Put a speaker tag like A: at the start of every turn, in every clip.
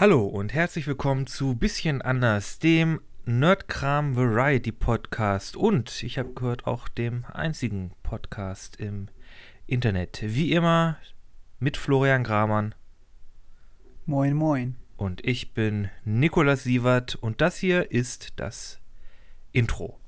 A: Hallo und herzlich willkommen zu Bisschen anders, dem Nerdkram Variety Podcast und ich habe gehört auch dem einzigen Podcast im Internet. Wie immer mit Florian Gramann.
B: Moin, moin.
A: Und ich bin Nikolas Sievert und das hier ist das Intro.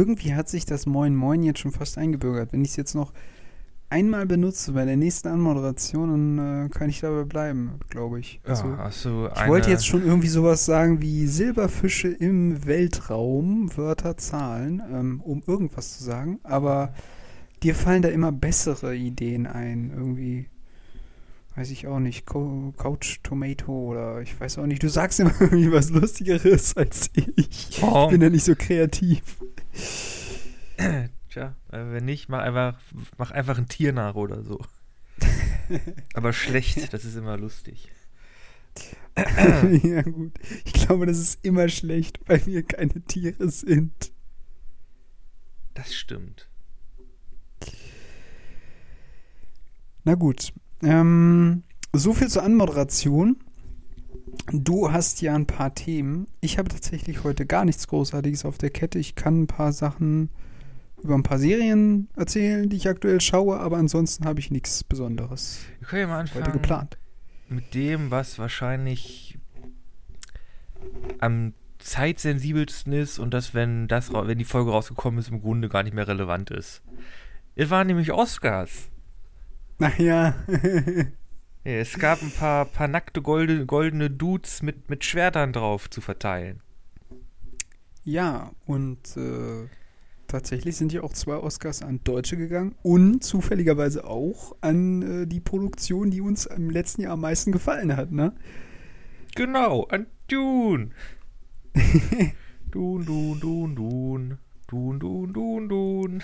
B: Irgendwie hat sich das Moin Moin jetzt schon fast eingebürgert. Wenn ich es jetzt noch einmal benutze bei der nächsten Anmoderation, dann äh, kann ich dabei bleiben, glaube ich.
A: Ja, also, also
B: ich wollte jetzt schon irgendwie sowas sagen wie Silberfische im Weltraum, Wörter, Zahlen, ähm, um irgendwas zu sagen, aber dir fallen da immer bessere Ideen ein, irgendwie. Weiß ich auch nicht, Co Couch Tomato oder ich weiß auch nicht. Du sagst immer irgendwie was Lustigeres als ich. Oh. Ich bin ja nicht so kreativ.
A: Tja, äh, wenn nicht, mach einfach, mach einfach ein Tier nach oder so. Aber schlecht, das ist immer lustig.
B: ja, gut. Ich glaube, das ist immer schlecht, weil wir keine Tiere sind.
A: Das stimmt.
B: Na gut. Ähm, so viel zur Anmoderation. Du hast ja ein paar Themen. Ich habe tatsächlich heute gar nichts Großartiges auf der Kette. Ich kann ein paar Sachen über ein paar Serien erzählen, die ich aktuell schaue, aber ansonsten habe ich nichts Besonderes
A: Wir können ja mal anfangen
B: heute geplant.
A: Mit dem, was wahrscheinlich am zeitsensibelsten ist und das, wenn das, wenn die Folge rausgekommen ist, im Grunde gar nicht mehr relevant ist. Es waren nämlich Oscars.
B: Ach ja.
A: Ja, es gab ein paar, paar nackte golde, goldene Dudes mit, mit Schwertern drauf zu verteilen.
B: Ja, und äh, tatsächlich sind ja auch zwei Oscars an Deutsche gegangen und zufälligerweise auch an äh, die Produktion, die uns im letzten Jahr am meisten gefallen hat, ne?
A: Genau, an Dune. Dune, Dune, Dune, Dune. Dune, Dune, Dune, Dune.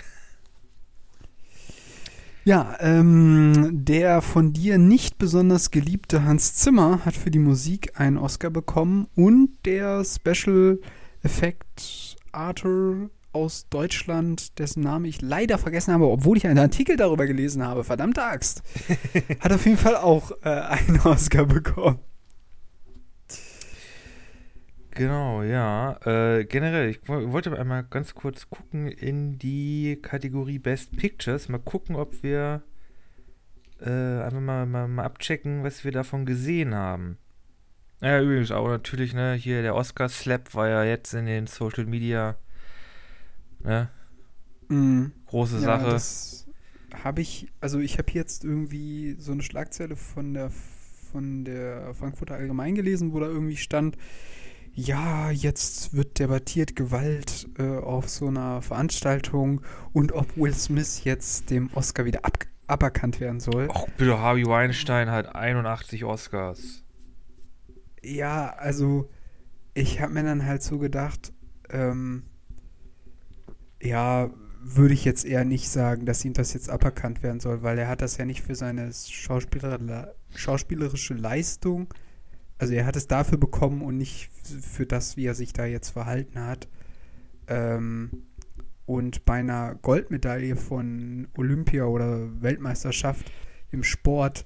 B: Ja, ähm, der von dir nicht besonders geliebte Hans Zimmer hat für die Musik einen Oscar bekommen und der Special Effect Arthur aus Deutschland, dessen Namen ich leider vergessen habe, obwohl ich einen Artikel darüber gelesen habe, verdammte Axt, hat auf jeden Fall auch äh, einen Oscar bekommen.
A: Genau, ja. Äh, generell, ich wollte einmal ganz kurz gucken in die Kategorie Best Pictures. Mal gucken, ob wir äh, einfach mal, mal, mal abchecken, was wir davon gesehen haben. Ja, übrigens auch natürlich, ne, hier der Oscar-Slap war ja jetzt in den Social Media, ne?
B: Mhm.
A: Große
B: ja,
A: Sache.
B: Das habe ich, also ich habe jetzt irgendwie so eine Schlagzeile von der von der Frankfurter Allgemein gelesen, wo da irgendwie stand, ja, jetzt wird debattiert Gewalt äh, auf so einer Veranstaltung und ob Will Smith jetzt dem Oscar wieder ab aberkannt werden soll.
A: Ach, bitte, Harvey Weinstein hat 81 Oscars.
B: Ja, also ich habe mir dann halt so gedacht, ähm, ja, würde ich jetzt eher nicht sagen, dass ihm das jetzt aberkannt werden soll, weil er hat das ja nicht für seine Schauspieler schauspielerische Leistung also er hat es dafür bekommen und nicht für das, wie er sich da jetzt verhalten hat. Ähm, und bei einer Goldmedaille von Olympia oder Weltmeisterschaft im Sport,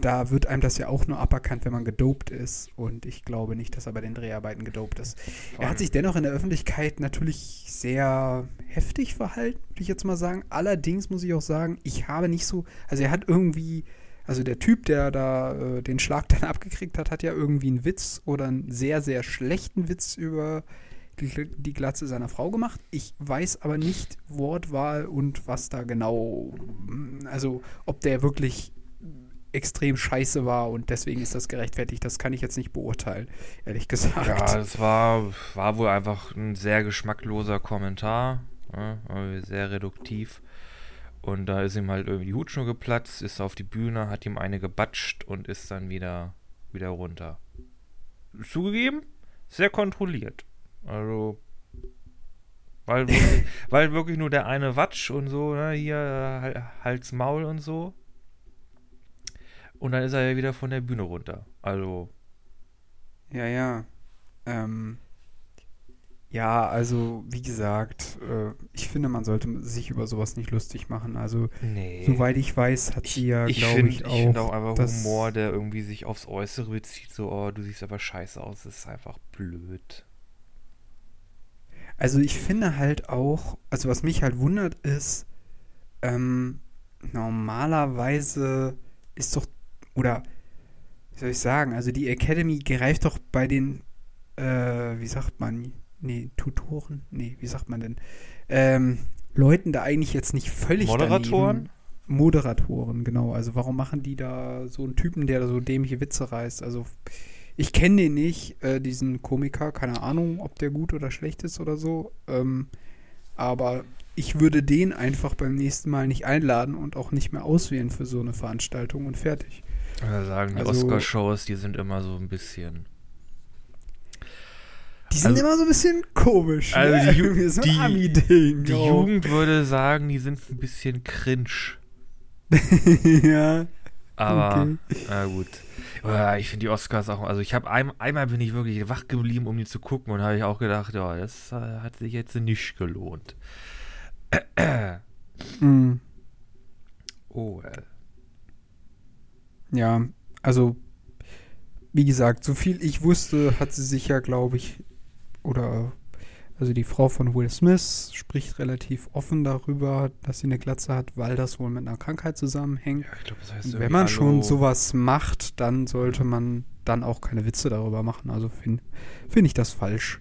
B: da wird einem das ja auch nur aberkannt, wenn man gedopt ist. Und ich glaube nicht, dass er bei den Dreharbeiten gedopt ist. Er hat sich dennoch in der Öffentlichkeit natürlich sehr heftig verhalten, würde ich jetzt mal sagen. Allerdings muss ich auch sagen, ich habe nicht so, also er hat irgendwie also der Typ, der da äh, den Schlag dann abgekriegt hat, hat ja irgendwie einen Witz oder einen sehr, sehr schlechten Witz über die, die Glatze seiner Frau gemacht. Ich weiß aber nicht Wortwahl und was da genau, also ob der wirklich extrem scheiße war und deswegen ist das gerechtfertigt. Das kann ich jetzt nicht beurteilen, ehrlich gesagt.
A: Ja, es war, war wohl einfach ein sehr geschmackloser Kommentar, ne? sehr reduktiv. Und da ist ihm halt irgendwie die Hutschnur geplatzt, ist auf die Bühne, hat ihm eine gebatscht und ist dann wieder, wieder runter. zugegeben, sehr kontrolliert. Also, weil wirklich, weil wirklich nur der eine Watsch und so, ne, hier Hals, Maul und so. Und dann ist er ja wieder von der Bühne runter. Also.
B: Ja, ja. Ähm, ja, also wie gesagt, äh, ich finde, man sollte sich über sowas nicht lustig machen. Also
A: nee.
B: soweit ich weiß, hat sie ja, glaube ich, auch.
A: Ich finde auch einfach Humor, der irgendwie sich aufs Äußere bezieht. So, oh, du siehst aber scheiße aus, das ist einfach blöd.
B: Also ich finde halt auch, also was mich halt wundert ist, ähm, normalerweise ist doch, oder wie soll ich sagen, also die Academy greift doch bei den, äh, wie sagt man, nee, Tutoren, nee, wie sagt man denn, ähm, Leuten da eigentlich jetzt nicht völlig
A: Moderatoren? Daneben.
B: Moderatoren, genau. Also warum machen die da so einen Typen, der so dämliche Witze reißt? Also ich kenne den nicht, äh, diesen Komiker, keine Ahnung, ob der gut oder schlecht ist oder so. Ähm, aber ich würde den einfach beim nächsten Mal nicht einladen und auch nicht mehr auswählen für so eine Veranstaltung und fertig.
A: Ja, sagen, die also, Oscar-Shows, die sind immer so ein bisschen
B: die sind also, immer so ein bisschen komisch.
A: Also ne? die, Ju so die, die Jugend würde sagen, die sind ein bisschen cringe.
B: ja.
A: Aber, okay. na gut. Ich finde die Oscars auch, also ich habe ein, einmal bin ich wirklich wach geblieben, um die zu gucken und habe ich auch gedacht, ja, das äh, hat sich jetzt nicht gelohnt.
B: mm.
A: Oh, well.
B: Ja, also wie gesagt, so viel ich wusste, hat sie sich ja, glaube ich, oder also die Frau von Will Smith spricht relativ offen darüber, dass sie eine Glatze hat, weil das wohl mit einer Krankheit zusammenhängt. Ja,
A: glaub, das heißt
B: wenn man schon sowas macht, dann sollte man dann auch keine Witze darüber machen. Also finde find ich das falsch.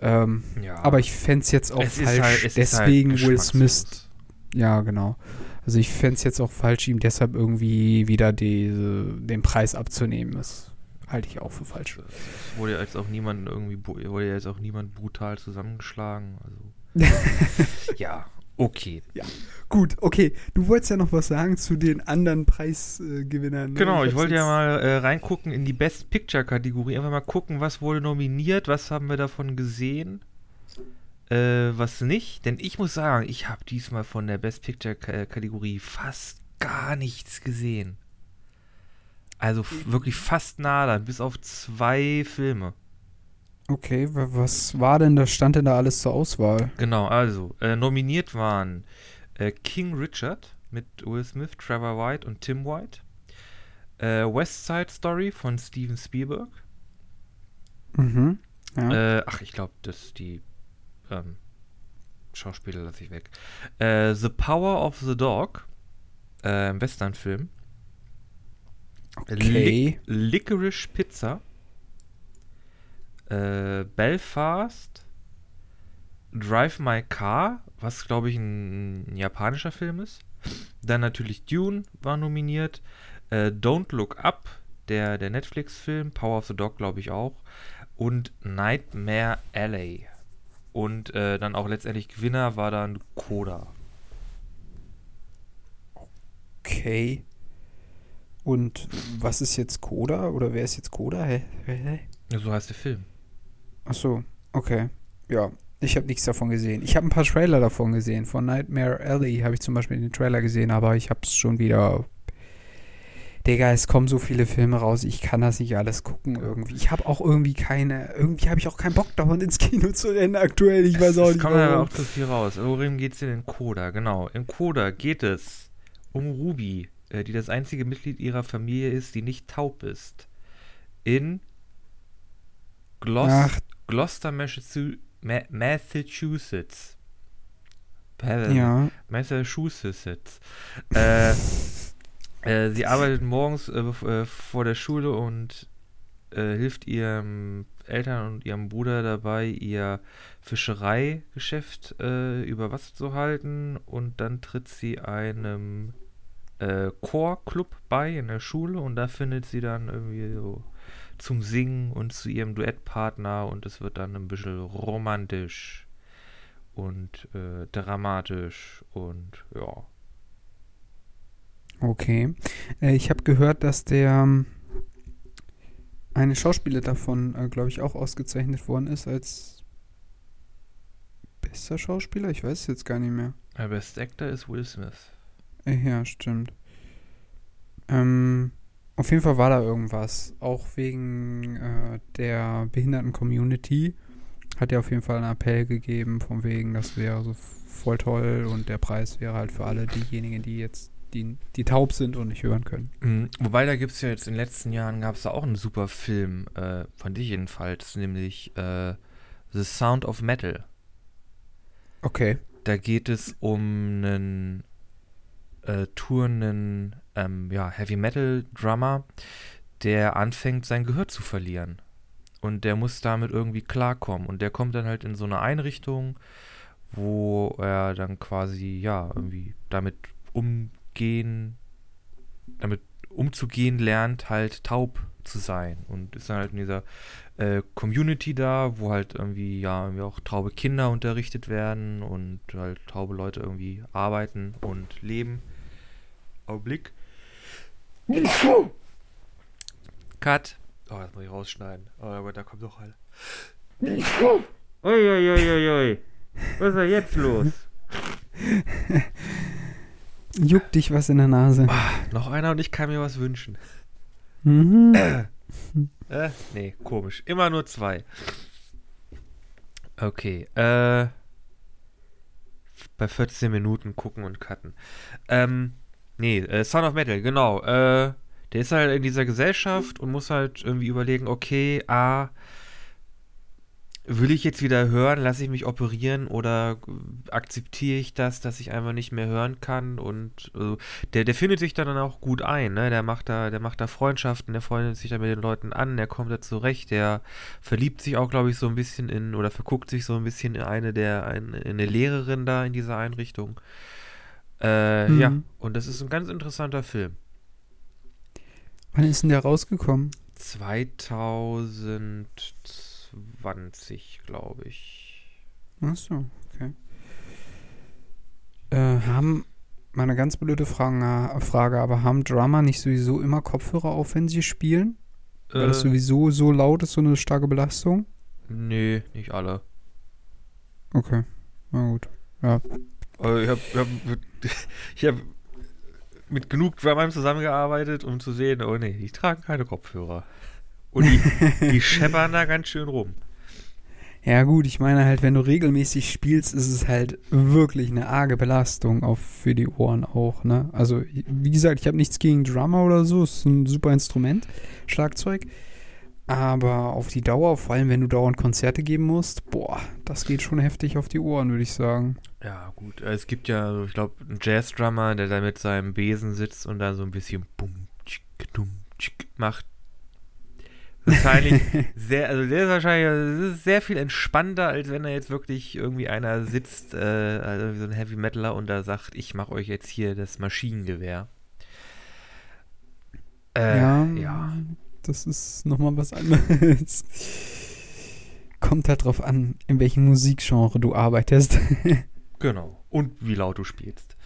B: Ähm, ja. Aber ich fände es jetzt auch es falsch, halt, halt deswegen halt Will Smith. Ja, genau. Also ich fände es jetzt auch falsch, ihm deshalb irgendwie wieder diese, den Preis abzunehmen. Das halte ich auch für falsch.
A: Es wurde ja jetzt auch niemand irgendwie, wurde jetzt auch niemand brutal zusammengeschlagen. Also. ja, okay.
B: Ja. Gut, okay. Du wolltest ja noch was sagen zu den anderen Preisgewinnern.
A: Ne? Genau, ich, ich wollte ja mal äh, reingucken in die Best Picture-Kategorie. Einfach mal gucken, was wurde nominiert, was haben wir davon gesehen, äh, was nicht. Denn ich muss sagen, ich habe diesmal von der Best Picture-Kategorie fast gar nichts gesehen. Also wirklich fast nah dann, bis auf zwei Filme.
B: Okay, was war denn, da stand denn da alles zur Auswahl?
A: Genau, also äh, nominiert waren äh, King Richard mit Will Smith, Trevor White und Tim White. Äh, West Side Story von Steven Spielberg.
B: Mhm.
A: Ja. Äh, ach, ich glaube, das die ähm, Schauspieler lasse ich weg. Äh, the Power of the Dog, äh, Westernfilm.
B: Okay.
A: Licorice Pizza. Äh, Belfast. Drive My Car, was glaube ich ein, japanischer Film ist. Dann natürlich Dune war nominiert. Äh, Don't Look Up, der, der Netflix-Film. Power of the Dog glaube ich auch. Und Nightmare Alley. Und äh, dann auch letztendlich Gewinner war dann Coda.
B: Okay. Und was ist jetzt Coda? Oder wer ist jetzt Coda? Hä? Hä?
A: Ja, so heißt der Film.
B: Ach so, okay. Ja, ich habe nichts davon gesehen. Ich habe ein paar Trailer davon gesehen. Von Nightmare Alley habe ich zum Beispiel den Trailer gesehen, aber ich habe es schon wieder. Digga, es kommen so viele Filme raus, ich kann das nicht alles gucken irgendwie. Ich habe auch irgendwie keine, irgendwie habe ich auch keinen Bock davon ins Kino zu rennen aktuell. Ich weiß auch nicht. Es
A: kommt aber auch zu viel raus. Worum geht es denn in Coda? Genau. In Coda geht es um Ruby, die das einzige Mitglied ihrer Familie ist, die nicht taub ist. In Glos Gloucester, Massachusetts.
B: Ja.
A: Massachusetts. äh, äh, sie arbeitet morgens äh, äh, vor der Schule und äh, hilft ihrem Eltern und ihrem Bruder dabei, ihr Fischereigeschäft äh, über Wasser zu halten und dann tritt sie einem äh, Chorclub bei in der Schule und da findet sie dann irgendwie so zum Singen und zu ihrem Duettpartner und es wird dann ein bisschen romantisch und äh, dramatisch und ja.
B: Okay. Äh, ich habe gehört, dass der eine Schauspieler davon, äh, glaube ich, auch ausgezeichnet worden ist als bester Schauspieler. Ich weiß es jetzt gar nicht mehr.
A: Der Best Actor ist Will Smith.
B: Ja, stimmt. Ähm, auf jeden Fall war da irgendwas. Auch wegen äh, der Behinderten-Community hat er auf jeden Fall einen Appell gegeben, von wegen, das wäre so voll toll und der Preis wäre halt für alle diejenigen, die jetzt, die, die taub sind und nicht hören können.
A: Mhm. Wobei, da gibt es ja jetzt in den letzten Jahren, gab es da auch einen super Film, äh, von dich jedenfalls, nämlich äh, The Sound of Metal.
B: Okay.
A: Da geht es um einen äh, tourenden ähm, ja, Heavy Metal Drummer, der anfängt, sein Gehör zu verlieren. Und der muss damit irgendwie klarkommen. Und der kommt dann halt in so eine Einrichtung, wo er dann quasi, ja, irgendwie damit umgehen, damit umzugehen lernt, halt taub zu sein. Und ist dann halt in dieser äh, Community da, wo halt irgendwie, ja, irgendwie auch taube Kinder unterrichtet werden und halt taube Leute irgendwie arbeiten und leben. Augenblick. Cut. Oh, das muss ich rausschneiden. Oh Gott, da kommt noch eine. Uiuiuiui. Was ist denn jetzt los?
B: Juckt dich was in der Nase.
A: Ah, noch einer und ich kann mir was wünschen.
B: Mhm.
A: Äh, nee, komisch. Immer nur zwei. Okay, äh. Bei 14 Minuten gucken und cutten. Ähm, nee, äh, Son of Metal, genau. Äh, der ist halt in dieser Gesellschaft und muss halt irgendwie überlegen, okay, ah, will ich jetzt wieder hören, lasse ich mich operieren oder akzeptiere ich das, dass ich einfach nicht mehr hören kann und äh, der, der findet sich dann auch gut ein, ne? Der macht da, der macht da Freundschaften, der freundet sich da mit den Leuten an, der kommt da zurecht, der verliebt sich auch, glaube ich, so ein bisschen in oder verguckt sich so ein bisschen in eine der, in eine Lehrerin da in dieser Einrichtung. Äh,
B: Mhm.
A: ja, und das ist ein ganz interessanter Film.
B: Wann ist denn der rausgekommen?
A: 2020, glaube ich.
B: Achso, okay. Äh, haben, mal eine ganz blöde Frage, Frage, aber haben Drummer nicht sowieso immer Kopfhörer auf, wenn sie spielen? Weil das
A: Äh,
B: sowieso so laut ist, so eine starke Belastung?
A: nee, nicht alle.
B: Okay, na gut. Ja,
A: Also ich habe hab, ich hab mit genug Drummern zusammengearbeitet, um zu sehen, oh nee, die tragen keine Kopfhörer. Und die, die scheppern da ganz schön rum.
B: Ja gut, ich meine halt, wenn du regelmäßig spielst, ist es halt wirklich eine arge Belastung auf für die Ohren auch, ne? Also, wie gesagt, ich habe nichts gegen Drummer oder so, ist ein super Instrument, Schlagzeug. Aber auf die Dauer, vor allem wenn du dauernd Konzerte geben musst, boah, das geht schon heftig auf die Ohren, würde ich sagen.
A: Ja, gut. äh, Es gibt ja, ich glaube, einen Jazz-Drummer, der da mit seinem Besen sitzt und da so ein bisschen bum, tschick, dumm, tschick macht. Wahrscheinlich sehr, also der ist wahrscheinlich das ist sehr viel entspannter, als wenn da jetzt wirklich irgendwie einer sitzt, äh, also so ein Heavy Metaler und da sagt, ich mache euch jetzt hier das Maschinengewehr. Äh,
B: ja,
A: ja.
B: Das ist nochmal was anderes. Kommt halt drauf an, in welchem Musikgenre du arbeitest.
A: Genau. Und wie laut du spielst.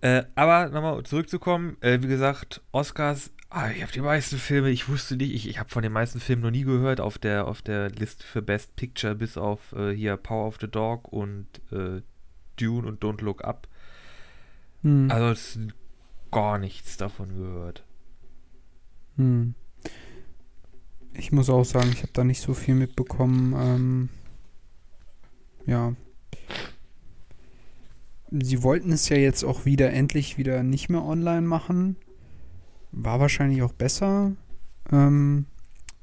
A: Äh, aber nochmal zurückzukommen, äh, wie gesagt, Oscars, ah, ich habe die meisten Filme, ich wusste nicht, ich, ich habe von den meisten Filmen noch nie gehört auf der, auf der Liste für Best Picture, bis auf äh, hier Power of the Dog und äh, Dune und Don't Look Up.
B: Hm.
A: Also gar nichts davon gehört.
B: Hm. Ich muss auch sagen, ich habe da nicht so viel mitbekommen. Ähm, ja. Sie wollten es ja jetzt auch wieder endlich wieder nicht mehr online machen. War wahrscheinlich auch besser. Ähm,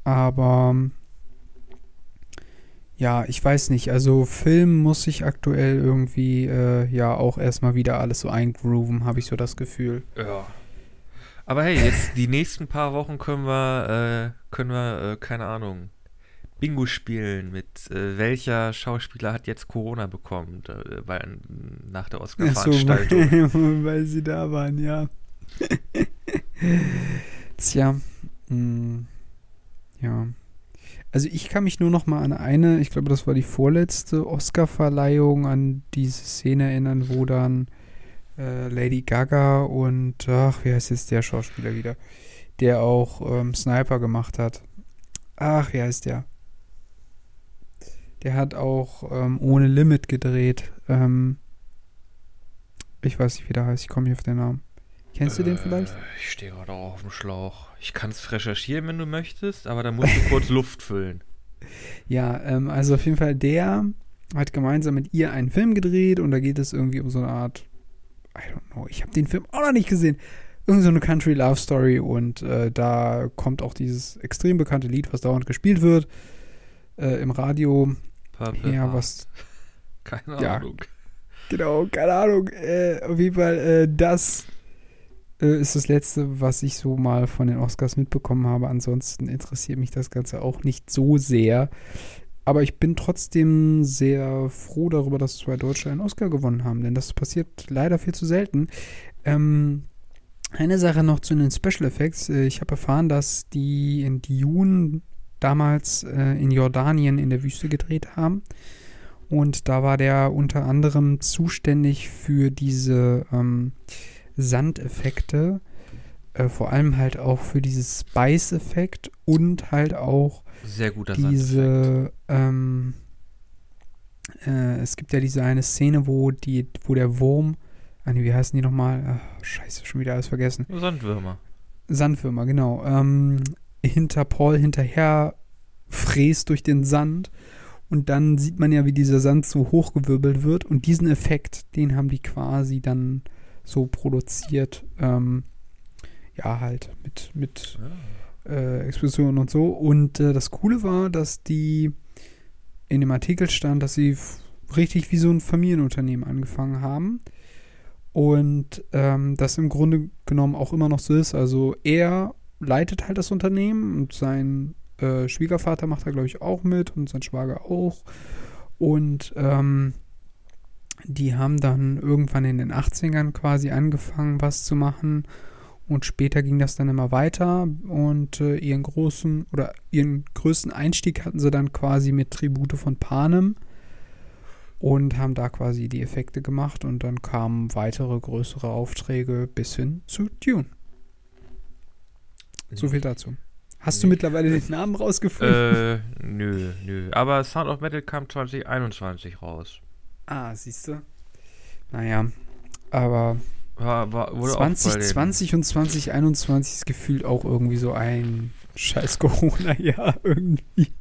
B: aber ja, ich weiß nicht. Also Film muss sich aktuell irgendwie äh, ja auch erstmal wieder alles so eingrooven, habe ich so das Gefühl.
A: Ja. Aber hey, jetzt die nächsten paar Wochen können wir, äh, können wir, äh, keine Ahnung, Bingo spielen mit äh, welcher Schauspieler hat jetzt Corona bekommen, äh, bei, nach der
B: Ach so,
A: Oscar-Veranstaltung.
B: weil sie da waren, ja. Tja, mh, ja. Also ich kann mich nur noch mal an eine, ich glaube, das war die vorletzte Oscar-Verleihung, an diese Szene erinnern, wo dann äh, Lady Gaga und, ach, wie heißt jetzt der Schauspieler wieder, der auch ähm, Sniper gemacht hat. Ach, wie heißt der? Der hat auch ähm, ohne Limit gedreht. Ähm, ich weiß nicht, wie der heißt. Ich komme nicht auf den Namen. Kennst du den vielleicht?
A: Äh, Ich stehe gerade auch auf dem Schlauch. Ich kann es recherchieren, wenn du möchtest, aber dann musst du kurz Luft füllen.
B: Ja, ähm, also auf jeden Fall, der hat gemeinsam mit ihr einen Film gedreht und da geht es irgendwie um so eine Art, I don't know, ich habe den Film auch noch nicht gesehen. Irgend so eine Country Love Story und äh, da kommt auch dieses extrem bekannte Lied, was dauernd gespielt wird äh, im Radio.
A: Purple
B: Ja, was
A: Keine
B: ja.
A: Ahnung.
B: Genau, keine Ahnung. Äh, auf jeden Fall, äh, das äh, ist das Letzte, was ich so mal von den Oscars mitbekommen habe. Ansonsten interessiert mich das Ganze auch nicht so sehr. Aber ich bin trotzdem sehr froh darüber, dass zwei Deutsche einen Oscar gewonnen haben, denn das passiert leider viel zu selten. Ähm, eine Sache noch zu den Special Effects. Äh, Ich habe erfahren, dass die in Dune damals äh, in Jordanien in der Wüste gedreht haben. Und da war der unter anderem zuständig für diese ähm, Sandeffekte, äh, vor allem halt auch für dieses Spice-Effekt und halt auch
A: Sehr guter
B: diese, ähm, äh, es gibt ja diese eine Szene, wo die, wo der Wurm, ah nee, wie heißen die nochmal? Ach, scheiße, schon wieder alles vergessen.
A: Sandwürmer.
B: Sandwürmer, genau. Ähm, hinter Paul hinterher fräst durch den Sand. Und dann sieht man ja, wie dieser Sand so hochgewirbelt wird. Und diesen Effekt, den haben die quasi dann so produziert. Ähm, ja, halt mit, mit äh, Explosionen und so. Und äh, das Coole war, dass die in dem Artikel stand, dass sie richtig wie so ein Familienunternehmen angefangen haben. Und ähm, das im Grunde genommen auch immer noch so ist. Also er leitet halt das Unternehmen und sein äh, Schwiegervater macht da, glaube ich, auch mit und sein Schwager auch. Und ähm, die haben dann irgendwann in den 80ern quasi angefangen, was zu machen. Und später ging das dann immer weiter und äh, ihren großen oder ihren größten Einstieg hatten sie dann quasi mit Tribute von Panem und haben da quasi die Effekte gemacht und dann kamen weitere größere Aufträge bis hin zu Dune. So viel dazu. Hast du
A: Nee.
B: mittlerweile den Namen rausgefunden?
A: äh, nö, nö. Aber Sound of Metal kam 2021 raus.
B: ah, siehst du? Naja, aber
A: War, war, wurde auch bei den-
B: 2020 und 2021 ist gefühlt auch irgendwie so ein scheiß Corona-Jahr irgendwie.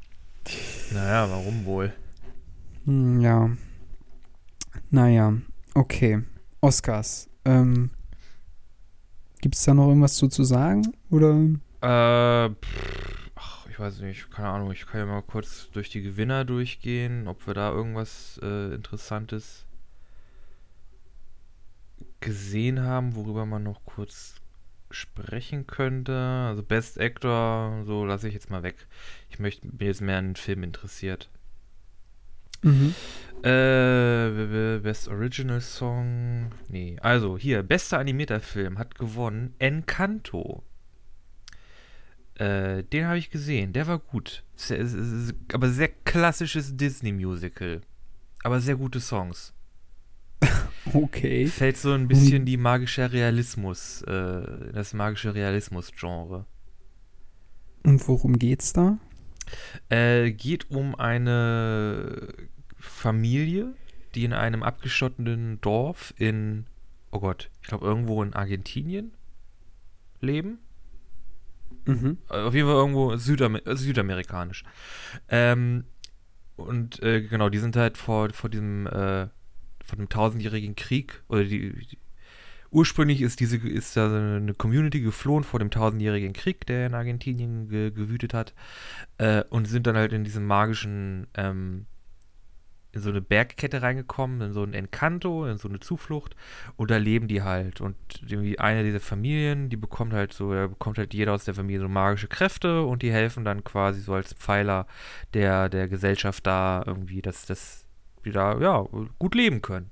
A: Naja, warum wohl?
B: Hm, ja. Naja, okay. Oscars. Ähm, Gibt es da noch irgendwas zu, zu sagen? Oder?
A: Äh, pff, ach, ich weiß nicht, keine Ahnung. Ich kann ja mal kurz durch die Gewinner durchgehen, ob wir da irgendwas äh, Interessantes gesehen haben, worüber man noch kurz sprechen könnte. Also Best Actor, so lasse ich jetzt mal weg. Ich möchte bin jetzt mehr an den Film interessiert.
B: Mhm.
A: Äh, Best Original Song. Nee, also hier, bester animierter Film hat gewonnen Encanto. Äh, den habe ich gesehen, der war gut. Sehr, es ist- aber sehr klassisches Disney-Musical. Aber sehr gute Songs.
B: Okay.
A: Fällt so ein bisschen die magische Realismus, äh, das magische Realismus-Genre.
B: Und worum geht's da?
A: Äh, geht um eine Familie, die in einem abgeschotteten Dorf in, oh Gott, ich glaube irgendwo in Argentinien leben.
B: Mhm.
A: Äh, Auf jeden Fall irgendwo Südamer äh, südamerikanisch. Ähm, und äh, genau, die sind halt vor, vor diesem, äh, vor dem tausendjährigen Krieg, oder die, die ursprünglich ist diese, ist da eine Community geflohen vor dem tausendjährigen Krieg, der in Argentinien ge gewütet hat, äh, und sind dann halt in diesem magischen, ähm, in so eine Bergkette reingekommen, in so ein Encanto, in so eine Zuflucht und da leben die halt. Und irgendwie eine dieser Familien, die bekommt halt so, da bekommt halt jeder aus der Familie so magische Kräfte und die helfen dann quasi so als Pfeiler der, der Gesellschaft da irgendwie, dass das die da ja gut leben können.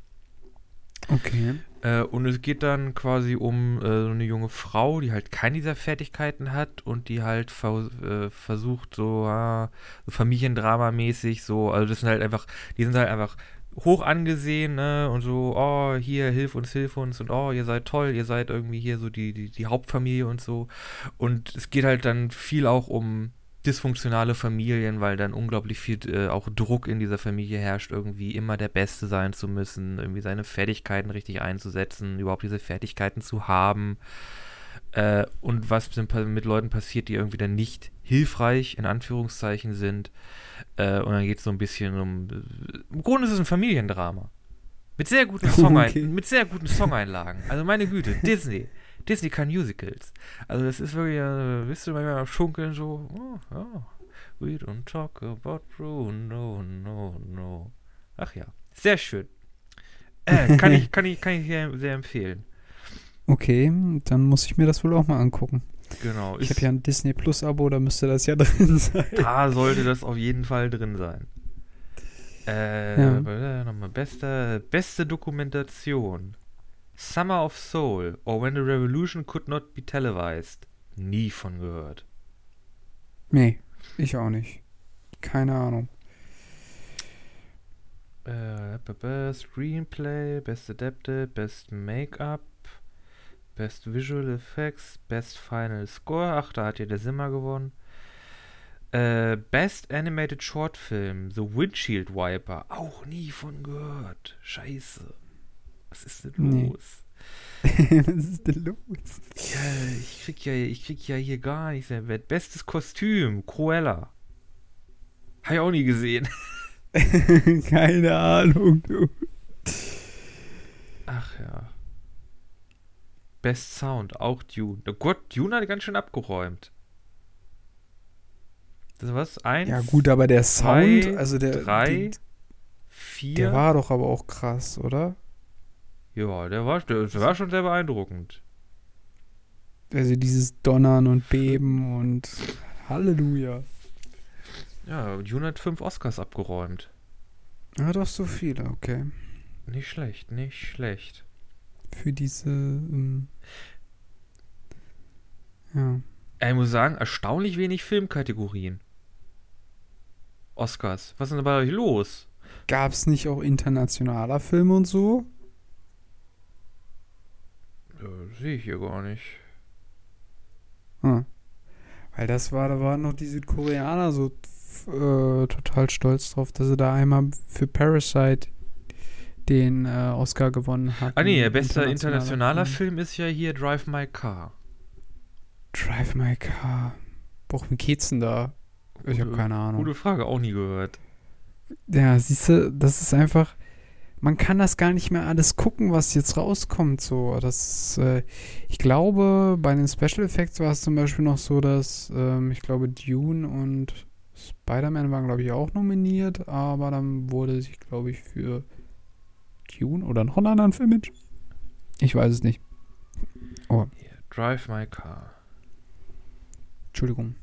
B: Okay.
A: Äh, und es geht dann quasi um äh, so eine junge Frau, die halt keine dieser Fertigkeiten hat und die halt vers äh, versucht, so, so Familiendrama-mäßig, so, also das sind halt einfach, die sind halt einfach hoch angesehen, ne, und so, oh, hier, hilf uns, hilf uns und oh, ihr seid toll, ihr seid irgendwie hier so die, die, die Hauptfamilie und so. Und es geht halt dann viel auch um dysfunktionale Familien, weil dann unglaublich viel äh, auch Druck in dieser Familie herrscht, irgendwie immer der Beste sein zu müssen, irgendwie seine Fertigkeiten richtig einzusetzen, überhaupt diese Fertigkeiten zu haben. Äh, und was mit Leuten passiert, die irgendwie dann nicht hilfreich, in Anführungszeichen, sind. Äh, und dann geht es so ein bisschen um. Im Grunde ist es ein Familiendrama. Mit sehr guten, Songein okay. mit sehr guten Songeinlagen. Also meine Güte, Disney. Disney kann Musicals. Also das ist wirklich, äh, wisst ihr, manchmal schunkeln so, oh, oh, we don't talk about Bruno, no, no. Ach ja, sehr schön. Äh, kann ich, kann ich, kann ich sehr, sehr empfehlen.
B: Okay, dann muss ich mir das wohl auch mal angucken.
A: Genau.
B: Ich habe ja ein Disney Plus Abo, da müsste das ja drin sein.
A: Da sollte das auf jeden Fall drin sein. Äh, ja. nochmal beste, beste Dokumentation. Summer of Soul or When the Revolution Could Not Be Televised. Nie von gehört.
B: Nee, ich auch nicht. Keine Ahnung.
A: Äh, Screenplay, Best Adapted, Best Make-up, Best Visual Effects, Best Final Score. Ach, da hat ja der Simmer gewonnen. Äh, Best Animated Short Film, The Windshield Wiper. Auch nie von gehört. Scheiße. Was ist denn los?
B: Nee. Was ist denn los?
A: Ja, ich krieg ja, ich krieg ja hier gar nichts mehr. Bestes Kostüm, Cruella. Habe ich auch nie gesehen.
B: Keine Ahnung, du.
A: Ach ja. Best Sound, auch Dune. Oh Gott, Dune hat ganz schön abgeräumt. Das ist was? Eins?
B: Ja, gut, aber der Sound, zwei, also der.
A: Drei, die, vier.
B: Der war doch aber auch krass, oder?
A: Ja, der war, der war schon sehr beeindruckend.
B: Also dieses Donnern und Beben und Halleluja.
A: Ja, Dune hat fünf Oscars abgeräumt.
B: Ja, doch so viele, okay.
A: Nicht schlecht, nicht schlecht.
B: Für diese, ähm, ja.
A: Ich muss sagen, erstaunlich wenig Filmkategorien. Oscars. Was ist denn bei euch los?
B: Gab es nicht auch internationaler Film und so?
A: Sehe ich hier gar nicht.
B: Hm. Weil das war, da waren noch die Südkoreaner so äh, total stolz drauf, dass sie da einmal für Parasite den äh, Oscar gewonnen haben.
A: Ah nee, der beste internationaler Film. Film ist ja hier Drive My Car.
B: Drive My Car. Boah, wie geht's denn da? Ich habe keine Ahnung.
A: Gute Frage, auch nie gehört.
B: Ja, siehst du, das ist einfach man kann das gar nicht mehr alles gucken, was jetzt rauskommt. So, das, äh, ich glaube, bei den Special Effects war es zum Beispiel noch so, dass ähm, ich glaube Dune und Spider-Man waren, glaube ich, auch nominiert, aber dann wurde sich, glaube ich, für Dune oder noch einen anderen Film mit. Ich weiß es nicht.
A: Oh. Yeah, drive my car.
B: Entschuldigung.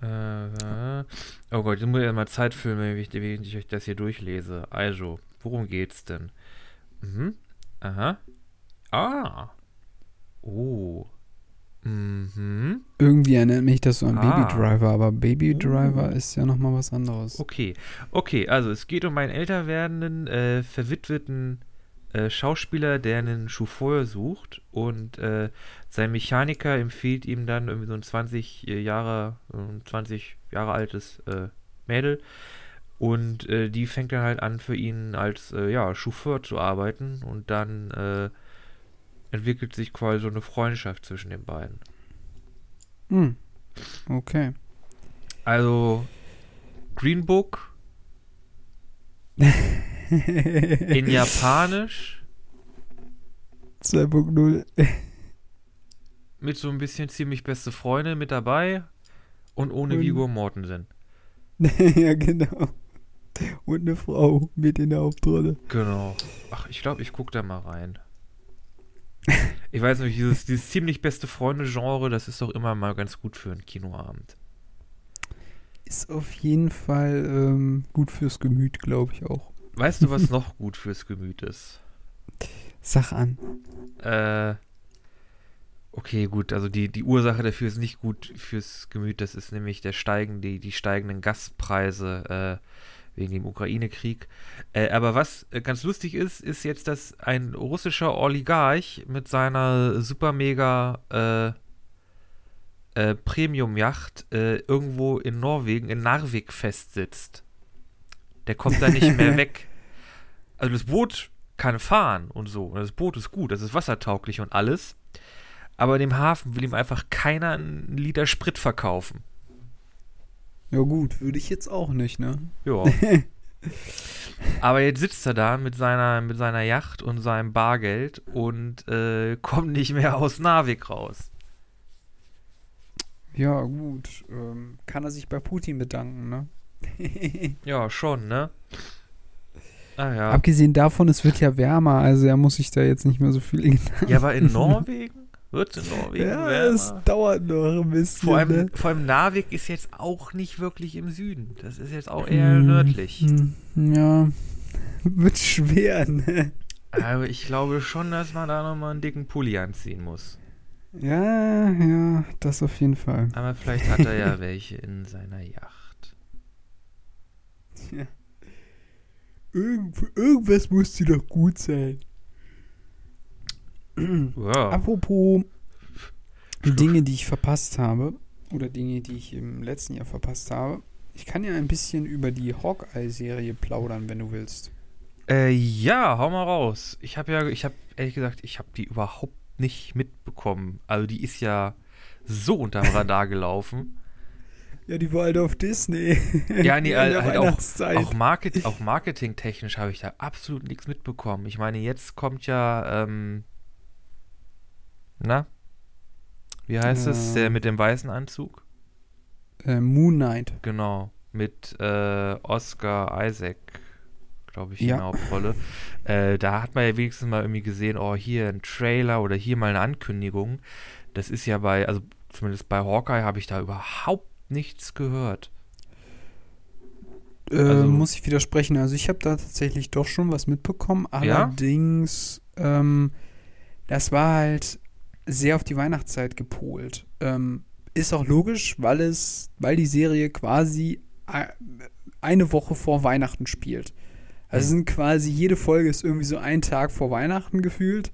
A: Äh, oh Gott, jetzt muss ich ja mal Zeit filmen, während ich euch das hier durchlese. Also, worum geht's denn? Mhm. Aha. Ah. Oh. Mhm.
B: Irgendwie erinnert mich das so an ah. Baby Driver, aber Baby Driver oh. ist ja nochmal was anderes.
A: Okay. Okay, also es geht um einen älter werdenden, äh, verwitweten äh, Schauspieler, der einen Chauffeur sucht und äh, sein Mechaniker empfiehlt ihm dann irgendwie so ein 20 äh, Jahre, 20 Jahre altes äh, Mädel und äh, die fängt dann halt an für ihn als äh, ja, Chauffeur zu arbeiten und dann entwickelt sich quasi so eine Freundschaft zwischen den beiden.
B: Hm. Okay.
A: Also Green Book In Japanisch.
B: 2.0.
A: Mit so ein bisschen ziemlich beste Freunde mit dabei und ohne und Viggo Mortensen.
B: ja, genau. Und eine Frau mit in der Hauptrolle.
A: Genau. Ach, ich glaube, ich gucke da mal rein. Ich weiß nicht, dieses, dieses ziemlich beste Freunde-Genre, das ist doch immer mal ganz gut für einen Kinoabend.
B: Ist auf jeden Fall ähm, gut fürs Gemüt, glaube ich auch.
A: Weißt du, was noch gut fürs Gemüt ist?
B: Sag an.
A: Äh, okay, gut, also die, die Ursache dafür ist nicht gut fürs Gemüt, das ist nämlich der steigen, die, die steigenden Gaspreise äh, wegen dem Ukraine-Krieg. Äh, aber was äh, ganz lustig ist, ist jetzt, dass ein russischer Oligarch mit seiner super mega äh, äh, Premium-Yacht irgendwo in Norwegen, in Narvik festsitzt. Der kommt da nicht mehr weg. Also das Boot kann fahren und so. Und das Boot ist gut, das ist wassertauglich und alles. Aber in dem Hafen will ihm einfach keiner einen Liter Sprit verkaufen.
B: Ja gut, würde ich jetzt auch nicht, ne?
A: Ja. Aber jetzt sitzt er da mit seiner, mit seiner Yacht und seinem Bargeld und äh, kommt nicht mehr aus Narvik raus.
B: Ja, gut. Ähm, kann er sich bei Putin bedanken, ne?
A: ja, schon, ne? Ah, ja.
B: Abgesehen davon, es wird ja wärmer, also er muss sich da jetzt nicht mehr so viel
A: Gedanken Ja, aber in Norwegen? Wird es in Norwegen
B: ja, wärmer? es dauert noch ein bisschen.
A: Vor allem,
B: ne?
A: vor allem Narvik ist jetzt auch nicht wirklich im Süden. Das ist jetzt auch eher hm, nördlich.
B: Hm, ja, wird schwer, ne?
A: Aber ich glaube schon, dass man da nochmal einen dicken Pulli anziehen muss.
B: Ja, ja, das auf jeden Fall.
A: Aber vielleicht hat er ja welche in seiner Yacht.
B: Ja. Irgend, irgendwas muss sie doch gut sein. Ja. Apropos Dinge, die ich verpasst habe, oder Dinge, die ich im letzten Jahr verpasst habe. Ich kann ja ein bisschen über die Hawkeye-Serie plaudern, wenn du willst.
A: Äh, ja, hau mal raus. Ich habe ja, ich habe ehrlich gesagt, ich habe die überhaupt nicht mitbekommen. Also die ist ja so unterm Radar gelaufen.
B: Ja, die war halt auf Disney.
A: Ja, nee, halt, halt auch, auch, Market, auch marketingtechnisch habe ich da absolut nichts mitbekommen. Ich meine, jetzt kommt ja, ähm, na? Wie heißt äh, es? Der mit dem weißen Anzug?
B: Äh, Moon Knight.
A: Genau. Mit äh, Oscar Isaac, glaube ich, in der Hauptrolle. Äh, da hat man ja wenigstens mal irgendwie gesehen, oh, hier ein Trailer oder hier mal eine Ankündigung. Das ist ja bei, also zumindest bei Hawkeye habe ich da überhaupt nichts gehört.
B: Äh, also, muss ich widersprechen. Also ich habe da tatsächlich doch schon was mitbekommen. Allerdings, ja? ähm, das war halt sehr auf die Weihnachtszeit gepolt. Ähm, ist auch logisch, weil es, weil die Serie quasi eine Woche vor Weihnachten spielt. Also mhm. sind quasi jede Folge ist irgendwie so ein Tag vor Weihnachten gefühlt.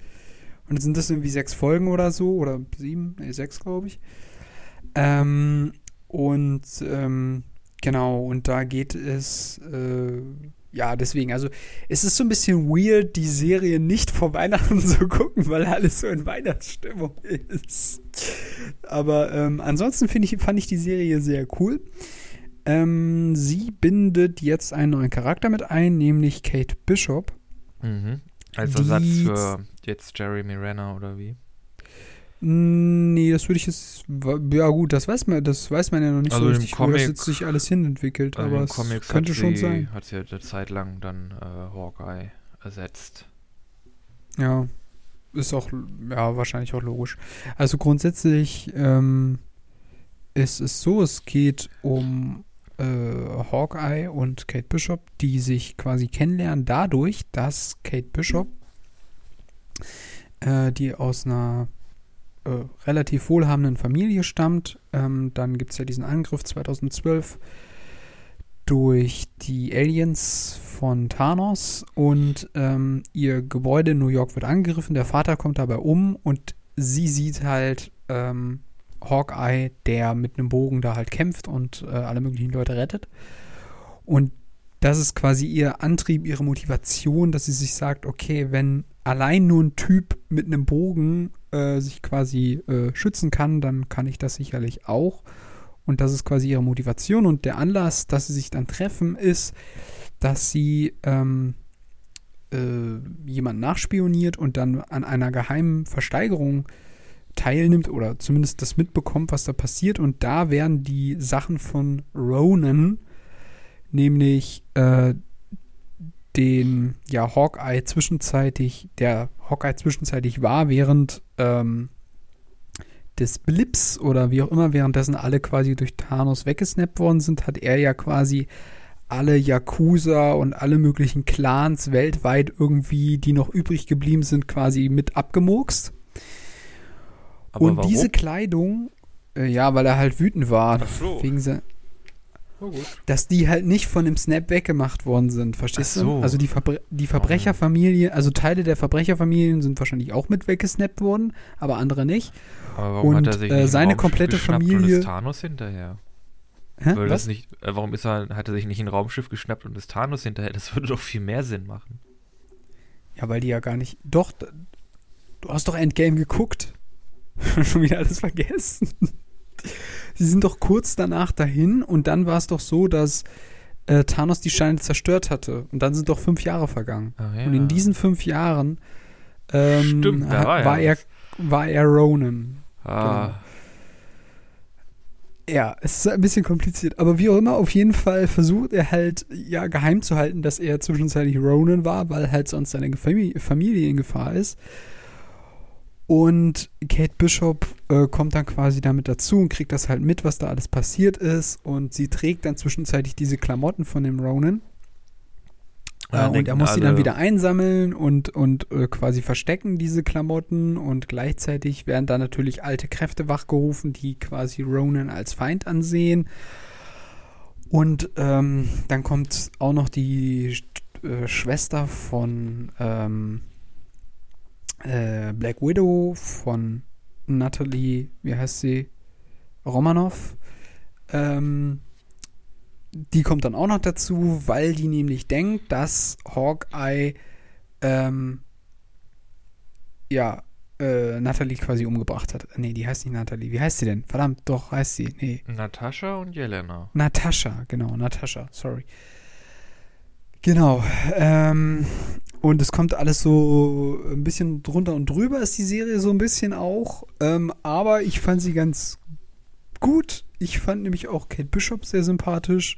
B: Und sind das irgendwie sechs Folgen oder so oder sieben, nee, sechs glaube ich. Ähm, und ähm, genau, und da geht es, äh, ja, deswegen, also es ist so ein bisschen weird, die Serie nicht vor Weihnachten zu gucken, weil alles so in Weihnachtsstimmung ist. Aber ähm, ansonsten ich, fand ich die Serie sehr cool. Ähm, sie bindet jetzt einen neuen Charakter mit ein, nämlich Kate Bishop.
A: Mhm. Als Ersatz für jetzt Jeremy Renner oder wie?
B: Nee, das würde ich jetzt. Ja, gut, das weiß man, das weiß man ja noch nicht
A: also
B: so richtig,
A: Comic,
B: wo das jetzt sich alles hin entwickelt, also aber es
A: Comics
B: könnte
A: sie,
B: schon sein.
A: Hat sie ja eine Zeit lang dann äh, Hawkeye ersetzt.
B: Ja, ist auch, ja, wahrscheinlich auch logisch. Also grundsätzlich ähm, ist es so, es geht um äh, Hawkeye und Kate Bishop, die sich quasi kennenlernen dadurch, dass Kate Bishop, äh, die aus einer äh, relativ wohlhabenden Familie stammt. Ähm, dann gibt es ja diesen Angriff 2012 durch die Aliens von Thanos und ähm, ihr Gebäude in New York wird angegriffen. Der Vater kommt dabei um und sie sieht halt ähm, Hawkeye, der mit einem Bogen da halt kämpft und äh, alle möglichen Leute rettet. Und das ist quasi ihr Antrieb, ihre Motivation, dass sie sich sagt, okay, wenn allein nur ein Typ mit einem Bogen äh, sich quasi äh, schützen kann, dann kann ich das sicherlich auch. Und das ist quasi ihre Motivation. Und der Anlass, dass sie sich dann treffen, ist, dass sie ähm, äh, jemanden nachspioniert und dann an einer geheimen Versteigerung teilnimmt oder zumindest das mitbekommt, was da passiert. Und da werden die Sachen von Ronan, nämlich äh, den ja Hawkeye zwischenzeitig, der Hawkeye zwischenzeitlich war, während ähm, des Blips oder wie auch immer, währenddessen alle quasi durch Thanos weggesnappt worden sind, hat er ja quasi alle Yakuza und alle möglichen Clans weltweit irgendwie, die noch übrig geblieben sind, quasi mit abgemurkst. Aber und warum? diese Kleidung, äh, ja, weil er halt wütend war.
A: Ach so.
B: Wegen se
A: Oh,
B: dass die halt nicht von dem Snap weggemacht worden sind, verstehst
A: so.
B: du? Also die, Verbre die Verbrecherfamilie, also Teile der Verbrecherfamilien sind wahrscheinlich auch mit weggesnappt worden, aber andere nicht.
A: Aber warum
B: Und,
A: hat er sich
B: äh, seine
A: Raumschiff
B: komplette
A: geschnappt
B: Familie-
A: Und ist Thanos hinterher?
B: Hä?
A: Weil
B: Was?
A: das nicht, äh, warum ist er, hat er sich nicht ein Raumschiff geschnappt und ist Thanos hinterher? Das würde doch viel mehr Sinn machen.
B: Ja, weil die ja gar nicht. Doch, du hast doch Endgame geguckt. Schon wieder alles vergessen. Sie sind doch kurz danach dahin und dann war es doch so, dass äh, Thanos die Steine zerstört hatte. Und dann sind doch fünf Jahre vergangen.
A: Ah, ja.
B: Und in diesen fünf Jahren ähm,
A: Stimmt, war
B: er, war er Ronan.
A: Ah,
B: Ja, es ist ein bisschen kompliziert. Aber wie auch immer, auf jeden Fall versucht er halt, ja, geheim zu halten, dass er zwischenzeitlich Ronan war, weil halt sonst seine Familie in Gefahr ist. Und Kate Bishop äh, kommt dann quasi damit dazu und kriegt das halt mit, was da alles passiert ist. Und sie trägt dann zwischenzeitlich diese Klamotten von dem Ronan.
A: Ja,
B: Äh, und er muss sie dann wieder einsammeln und, und äh, quasi verstecken, diese Klamotten. Und gleichzeitig werden da natürlich alte Kräfte wachgerufen, die quasi Ronan als Feind ansehen. Und ähm, dann kommt auch noch die äh, Schwester von ähm, äh, Black Widow, von Natalie, wie heißt sie? Romanoff. Ähm, die kommt dann auch noch dazu, weil die nämlich denkt, dass Hawkeye ähm, ja äh, Natalie quasi umgebracht hat. Nee, die heißt nicht Natalie. Wie heißt sie denn? Verdammt, doch, heißt sie. Nee.
A: Natascha und Jelena.
B: Natascha, genau, Natascha, sorry. Genau. Ähm, und es kommt alles so ein bisschen drunter und drüber, ist die Serie so ein bisschen auch. Ähm, aber ich fand sie ganz gut. Ich fand nämlich auch Kate Bishop sehr sympathisch.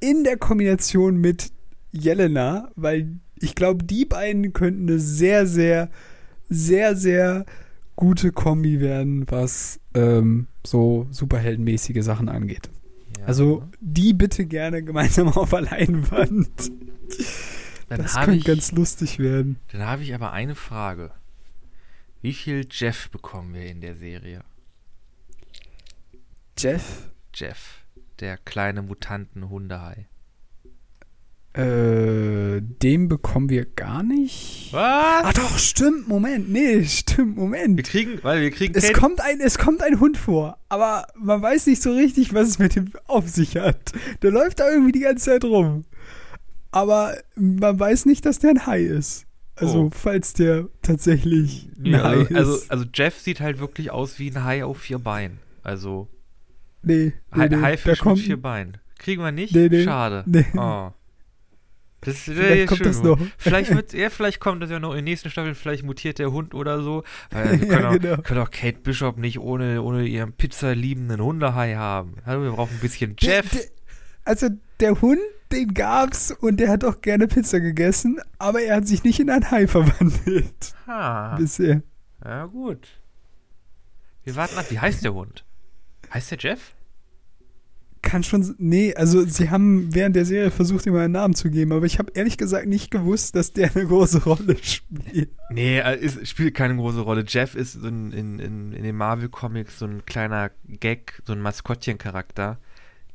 B: In der Kombination mit Jelena, weil ich glaube, die beiden könnten eine sehr, sehr, sehr, sehr gute Kombi werden, was ähm, so superheldenmäßige Sachen angeht.
A: Ja.
B: Also die bitte gerne gemeinsam auf der Leinwand.
A: dann
B: das könnte
A: ich,
B: ganz lustig werden.
A: dann habe ich aber eine Frage. Wie viel Jeff bekommen wir in der Serie?
B: Jeff,
A: Jeff, der kleine Mutanten-Hundehai.
B: Äh, den bekommen wir gar nicht.
A: Was?
B: Ah doch, stimmt, Moment. Nee, stimmt,
A: Wir
B: Moment.
A: kriegen, weil wir kriegen
B: Es
A: Kate-
B: kommt, ein, es kommt ein Hund vor, aber man weiß nicht so richtig, was es mit dem auf sich hat. Der läuft da irgendwie die ganze Zeit rum. Aber man weiß nicht, dass der ein Hai ist. Also,
A: Oh.
B: falls der tatsächlich ein
A: Nee,
B: Hai
A: also,
B: ist.
A: also, also Jeff sieht halt wirklich aus wie ein Hai auf vier Beinen. Also
B: nee, nee,
A: Hai,
B: nee,
A: Haifisch
B: kommt,
A: mit vier Beinen. Kriegen wir nicht?
B: Nee, nee.
A: Schade.
B: Nee.
A: Oh. Das wäre
B: Vielleicht kommt
A: schön.
B: das noch.
A: Vielleicht, wird, ja, vielleicht kommt das ja noch in der nächsten Staffel, vielleicht mutiert der Hund oder so. Weil wir
B: Ja,
A: können,
B: genau.
A: auch, können auch Kate Bishop nicht ohne, ohne ihren pizzaliebenden Hundehai haben. Hallo, wir brauchen ein bisschen
B: Der-
A: Jeff.
B: der- also, der Hund, den gab's und der hat auch gerne Pizza gegessen, aber er hat sich nicht in ein Hai verwandelt.
A: Ah,
B: Bisher.
A: ja gut. Wir warten ab. Wie heißt der Hund? Heißt der Jeff?
B: Kann schon. Nee, also sie haben während der Serie versucht, ihm einen Namen zu geben, aber ich habe ehrlich gesagt nicht gewusst, dass der eine große Rolle spielt.
A: Nee, äh, ist, spielt keine große Rolle. Jeff ist so ein, in, in, in den Marvel-Comics so ein kleiner Gag, so ein Maskottchen-Charakter,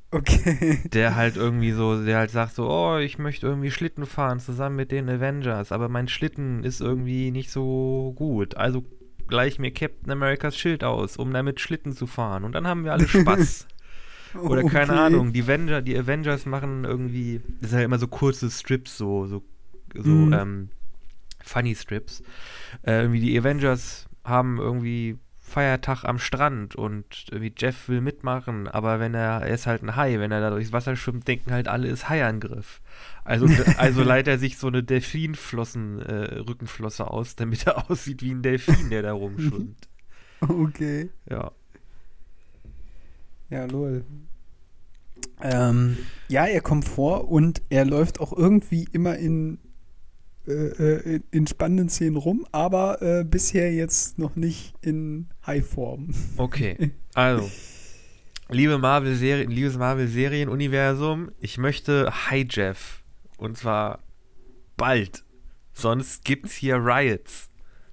B: Okay.
A: der halt irgendwie so, der halt sagt so, oh, ich möchte irgendwie Schlitten fahren zusammen mit den Avengers, aber mein Schlitten ist irgendwie nicht so gut. Also gleich mir Captain Americas Schild aus, um damit Schlitten zu fahren. Und dann haben wir alle Spaß. Oder keine
B: Okay.
A: Ahnung, die Avenger, die Avengers machen irgendwie, das sind ja immer so kurze Strips, so, so, so
B: Mhm.
A: ähm, Funny Strips. Äh, irgendwie die Avengers haben irgendwie Feiertag am Strand und irgendwie Jeff will mitmachen, aber wenn er, er ist halt ein Hai, wenn er da durchs Wasser schwimmt, denken halt alle, ist Haiangriff. Also, also leiht er sich so eine Delfinflossen, äh, Rückenflosse aus, damit er aussieht wie ein Delfin, der da rumschwimmt.
B: Okay.
A: Ja.
B: Ja, lol. Ähm, ja, er kommt vor und er läuft auch irgendwie immer in, äh, äh, in- in spannenden Szenen rum, aber äh, bisher jetzt noch nicht in High-Form.
A: Okay, also, liebe Marvel-Serien, liebes Marvel-Serien-Universum, ich möchte Hi Jeff. Und zwar bald. Sonst gibt's hier Riots.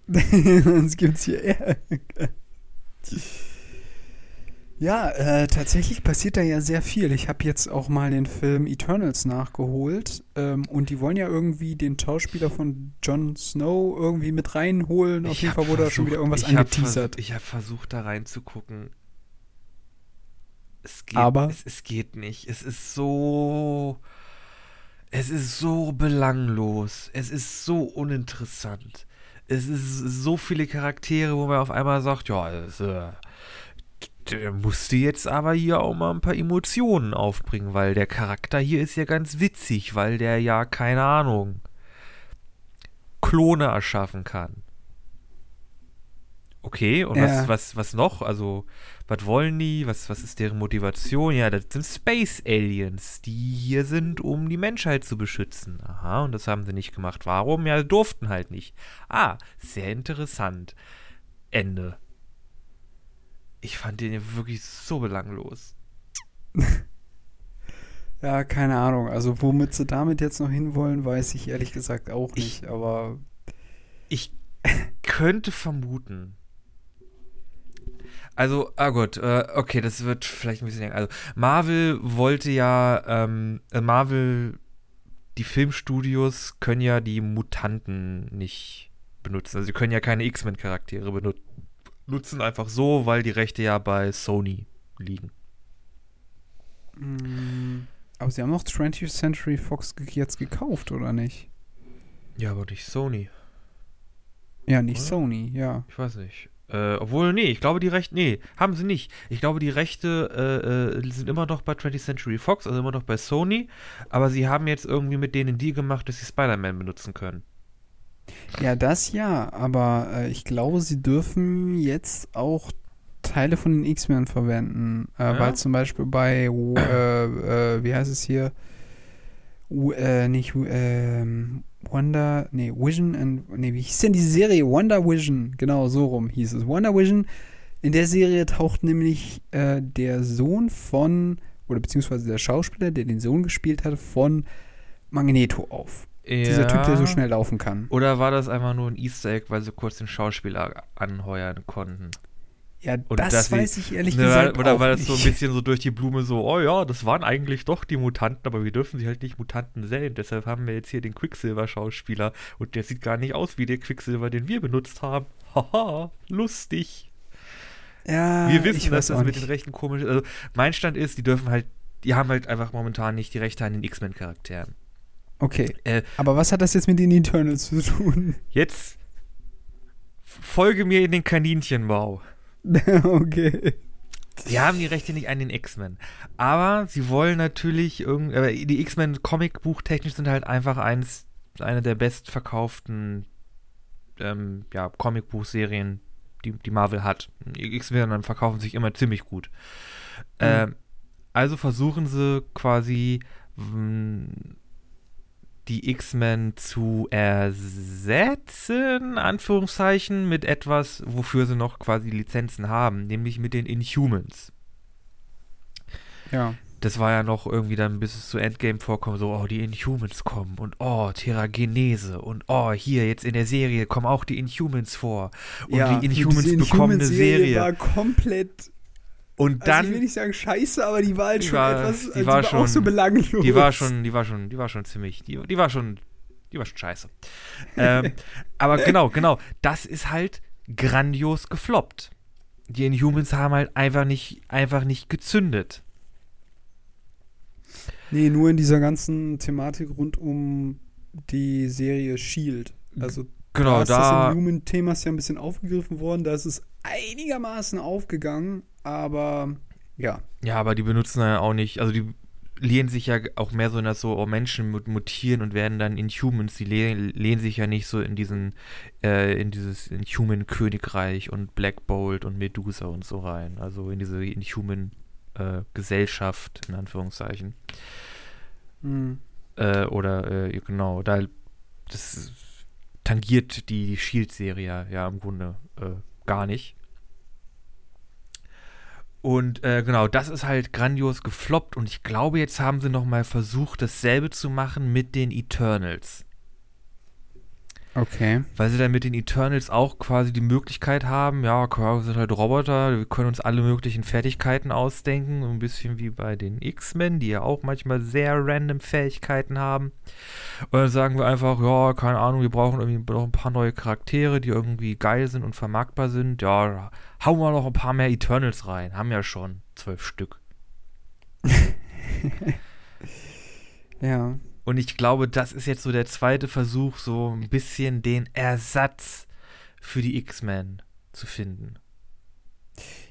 B: Sonst gibt's hier Ärger. Ja, äh, tatsächlich passiert da ja sehr viel. Ich habe jetzt auch mal den Film Eternals nachgeholt ähm, und die wollen ja irgendwie den Schauspieler von Jon Snow irgendwie mit reinholen. Auf
A: Ich
B: jeden
A: hab
B: Fall wurde da schon wieder irgendwas
A: ich hab
B: angeteasert.
A: versucht- Ich habe versucht, da reinzugucken. Es geht,
B: Aber?
A: Es, es geht nicht. Es ist so. Es ist so belanglos. Es ist so uninteressant. Es ist so viele Charaktere, wo man auf einmal sagt, ja, es, äh, der musste jetzt aber hier auch mal ein paar Emotionen aufbringen, weil der Charakter hier ist ja ganz witzig, weil der ja, keine Ahnung, Klone erschaffen kann. Okay, und
B: Ja.
A: was, was, was noch? Also, was wollen die? Was, was ist deren Motivation? Ja, das sind Space Aliens, die hier sind, um die Menschheit zu beschützen. Aha, und das haben sie nicht gemacht. Warum? Ja, durften halt nicht. Ah, sehr interessant. Ende. Ich fand den ja wirklich so belanglos.
B: Ja, keine Ahnung. Also womit sie damit jetzt noch hinwollen, weiß ich ehrlich gesagt auch
A: Ich-
B: nicht. Aber
A: Ich könnte vermuten. Also, ah gut, äh, okay, das wird vielleicht ein bisschen länger. Also, Marvel wollte ja, ähm, äh, Marvel, die Filmstudios können ja die Mutanten nicht benutzen. Also, sie können ja keine X-Men-Charaktere benu benutzen, einfach so, weil die Rechte ja bei Sony liegen.
B: mm, aber sie haben noch 20th Century Fox jetzt gekauft, oder nicht?
A: Ja, aber nicht Sony.
B: Ja, nicht
A: Oder?
B: Sony, ja.
A: Ich weiß nicht. Äh, obwohl, nee, ich glaube, die Rechte, nee, haben sie nicht. Ich glaube, die Rechte äh, äh, sind immer noch bei 20th Century Fox, also immer noch bei Sony, aber sie haben jetzt irgendwie mit denen die gemacht, dass sie Spider-Man benutzen können.
B: Ja, das ja, aber äh, ich glaube, sie dürfen jetzt auch Teile von den X-Men verwenden. Äh,
A: Ja?
B: Weil zum Beispiel bei, äh, äh, wie heißt es hier? W äh, nicht, ähm, Wonder, nee, Vision and, nee, wie hieß denn diese Serie? Wonder Vision, genau, so rum hieß es. Wonder Vision, in der Serie taucht nämlich äh, der Sohn von, oder beziehungsweise der Schauspieler, der den Sohn gespielt hat, von Magneto auf. Dieser Typ, der so schnell laufen kann.
A: Oder war das einfach nur ein Easter Egg, weil sie kurz den Schauspieler anheuern konnten?
B: Ja,
A: Und
B: das
A: sie-
B: weiß ich ehrlich
A: Ne,
B: gesagt
A: oder war das so ein bisschen so durch die Blume so, oh ja, das waren eigentlich doch die Mutanten, aber wir dürfen sie halt nicht Mutanten sehen. Deshalb haben wir jetzt hier den Quicksilver-Schauspieler und der sieht gar nicht aus wie der Quicksilver, den wir benutzt haben. Haha, lustig.
B: ja,
A: Wir wissen, dass das mit den. Rechten komisch ist. Also, mein Stand ist, die dürfen halt, die haben halt einfach momentan nicht die Rechte an den X-Men-Charakteren.
B: Okay,
A: Äh,
B: aber was hat das jetzt mit den Eternals zu tun?
A: jetzt folge mir in den Kaninchenbau.
B: okay.
A: Sie haben die Rechte nicht an den X-Men. Aber sie wollen natürlich irgendwie. Die X-Men Comicbuchtechnisch sind halt einfach eins, eine der bestverkauften ähm, ja, Comicbuchserien, die, die Marvel hat. Die X-Men verkaufen sich immer ziemlich gut. Ähm, also versuchen sie quasi die X-Men zu ersetzen, Anführungszeichen, mit etwas, wofür sie noch quasi Lizenzen haben, nämlich mit den Inhumans.
B: Ja.
A: Das war ja noch irgendwie dann, bis es zu Endgame vorkommt, so, oh, die Inhumans kommen und oh, Terragenese und oh, hier, jetzt in der Serie kommen auch die Inhumans vor. Und
B: ja,
A: die Inhumans bekommen eine
B: Inhumans-Serie
A: Serie.
B: war komplett,
A: und
B: also
A: dann,
B: ich will nicht sagen scheiße, aber die war halt
A: Die
B: schon
A: war-
B: etwas,
A: die
B: also
A: war
B: auch
A: schon-
B: so belanglos.
A: die war schon, die war schon, die war schon ziemlich, die, die war schon, die war schon scheiße. ähm, aber genau, genau, das ist halt grandios gefloppt. Die Inhumans haben halt einfach nicht, einfach nicht gezündet.
B: Nee, nur in dieser ganzen Thematik rund um die Serie Shield. Also
A: Genau,
B: da ist
A: da,
B: das Inhuman-Thema ist ja ein bisschen aufgegriffen worden. Da ist es einigermaßen aufgegangen, aber ja.
A: Ja, aber die benutzen dann auch nicht, also die lehnen sich ja auch mehr so in das so, oh, Menschen mut- mutieren und werden dann Inhumans, die lehnen, lehnen sich ja nicht so in diesen, äh, in dieses Inhuman-Königreich und Black Bolt und Medusa und so rein. Also in diese Inhuman-Gesellschaft, in Anführungszeichen.
B: Hm.
A: Äh, oder, äh, genau, da, das tangiert die, die Shield-Serie ja im Grunde äh, gar nicht. Und äh, genau, das ist halt grandios gefloppt und ich glaube, jetzt haben sie nochmal versucht, dasselbe zu machen mit den Eternals.
B: Okay.
A: Weil sie dann mit den Eternals auch quasi die Möglichkeit haben, ja, wir sind halt Roboter, wir können uns alle möglichen Fertigkeiten ausdenken, so ein bisschen wie bei den X-Men, die ja auch manchmal sehr random Fähigkeiten haben. Und dann sagen wir einfach, ja, keine Ahnung, wir brauchen irgendwie noch ein paar neue Charaktere, die irgendwie geil sind und vermarktbar sind. Ja, hauen wir noch ein paar mehr Eternals rein. Haben ja schon zwölf Stück.
B: ja.
A: Und ich glaube, das ist jetzt so der zweite Versuch, so ein bisschen den Ersatz für die X-Men zu finden.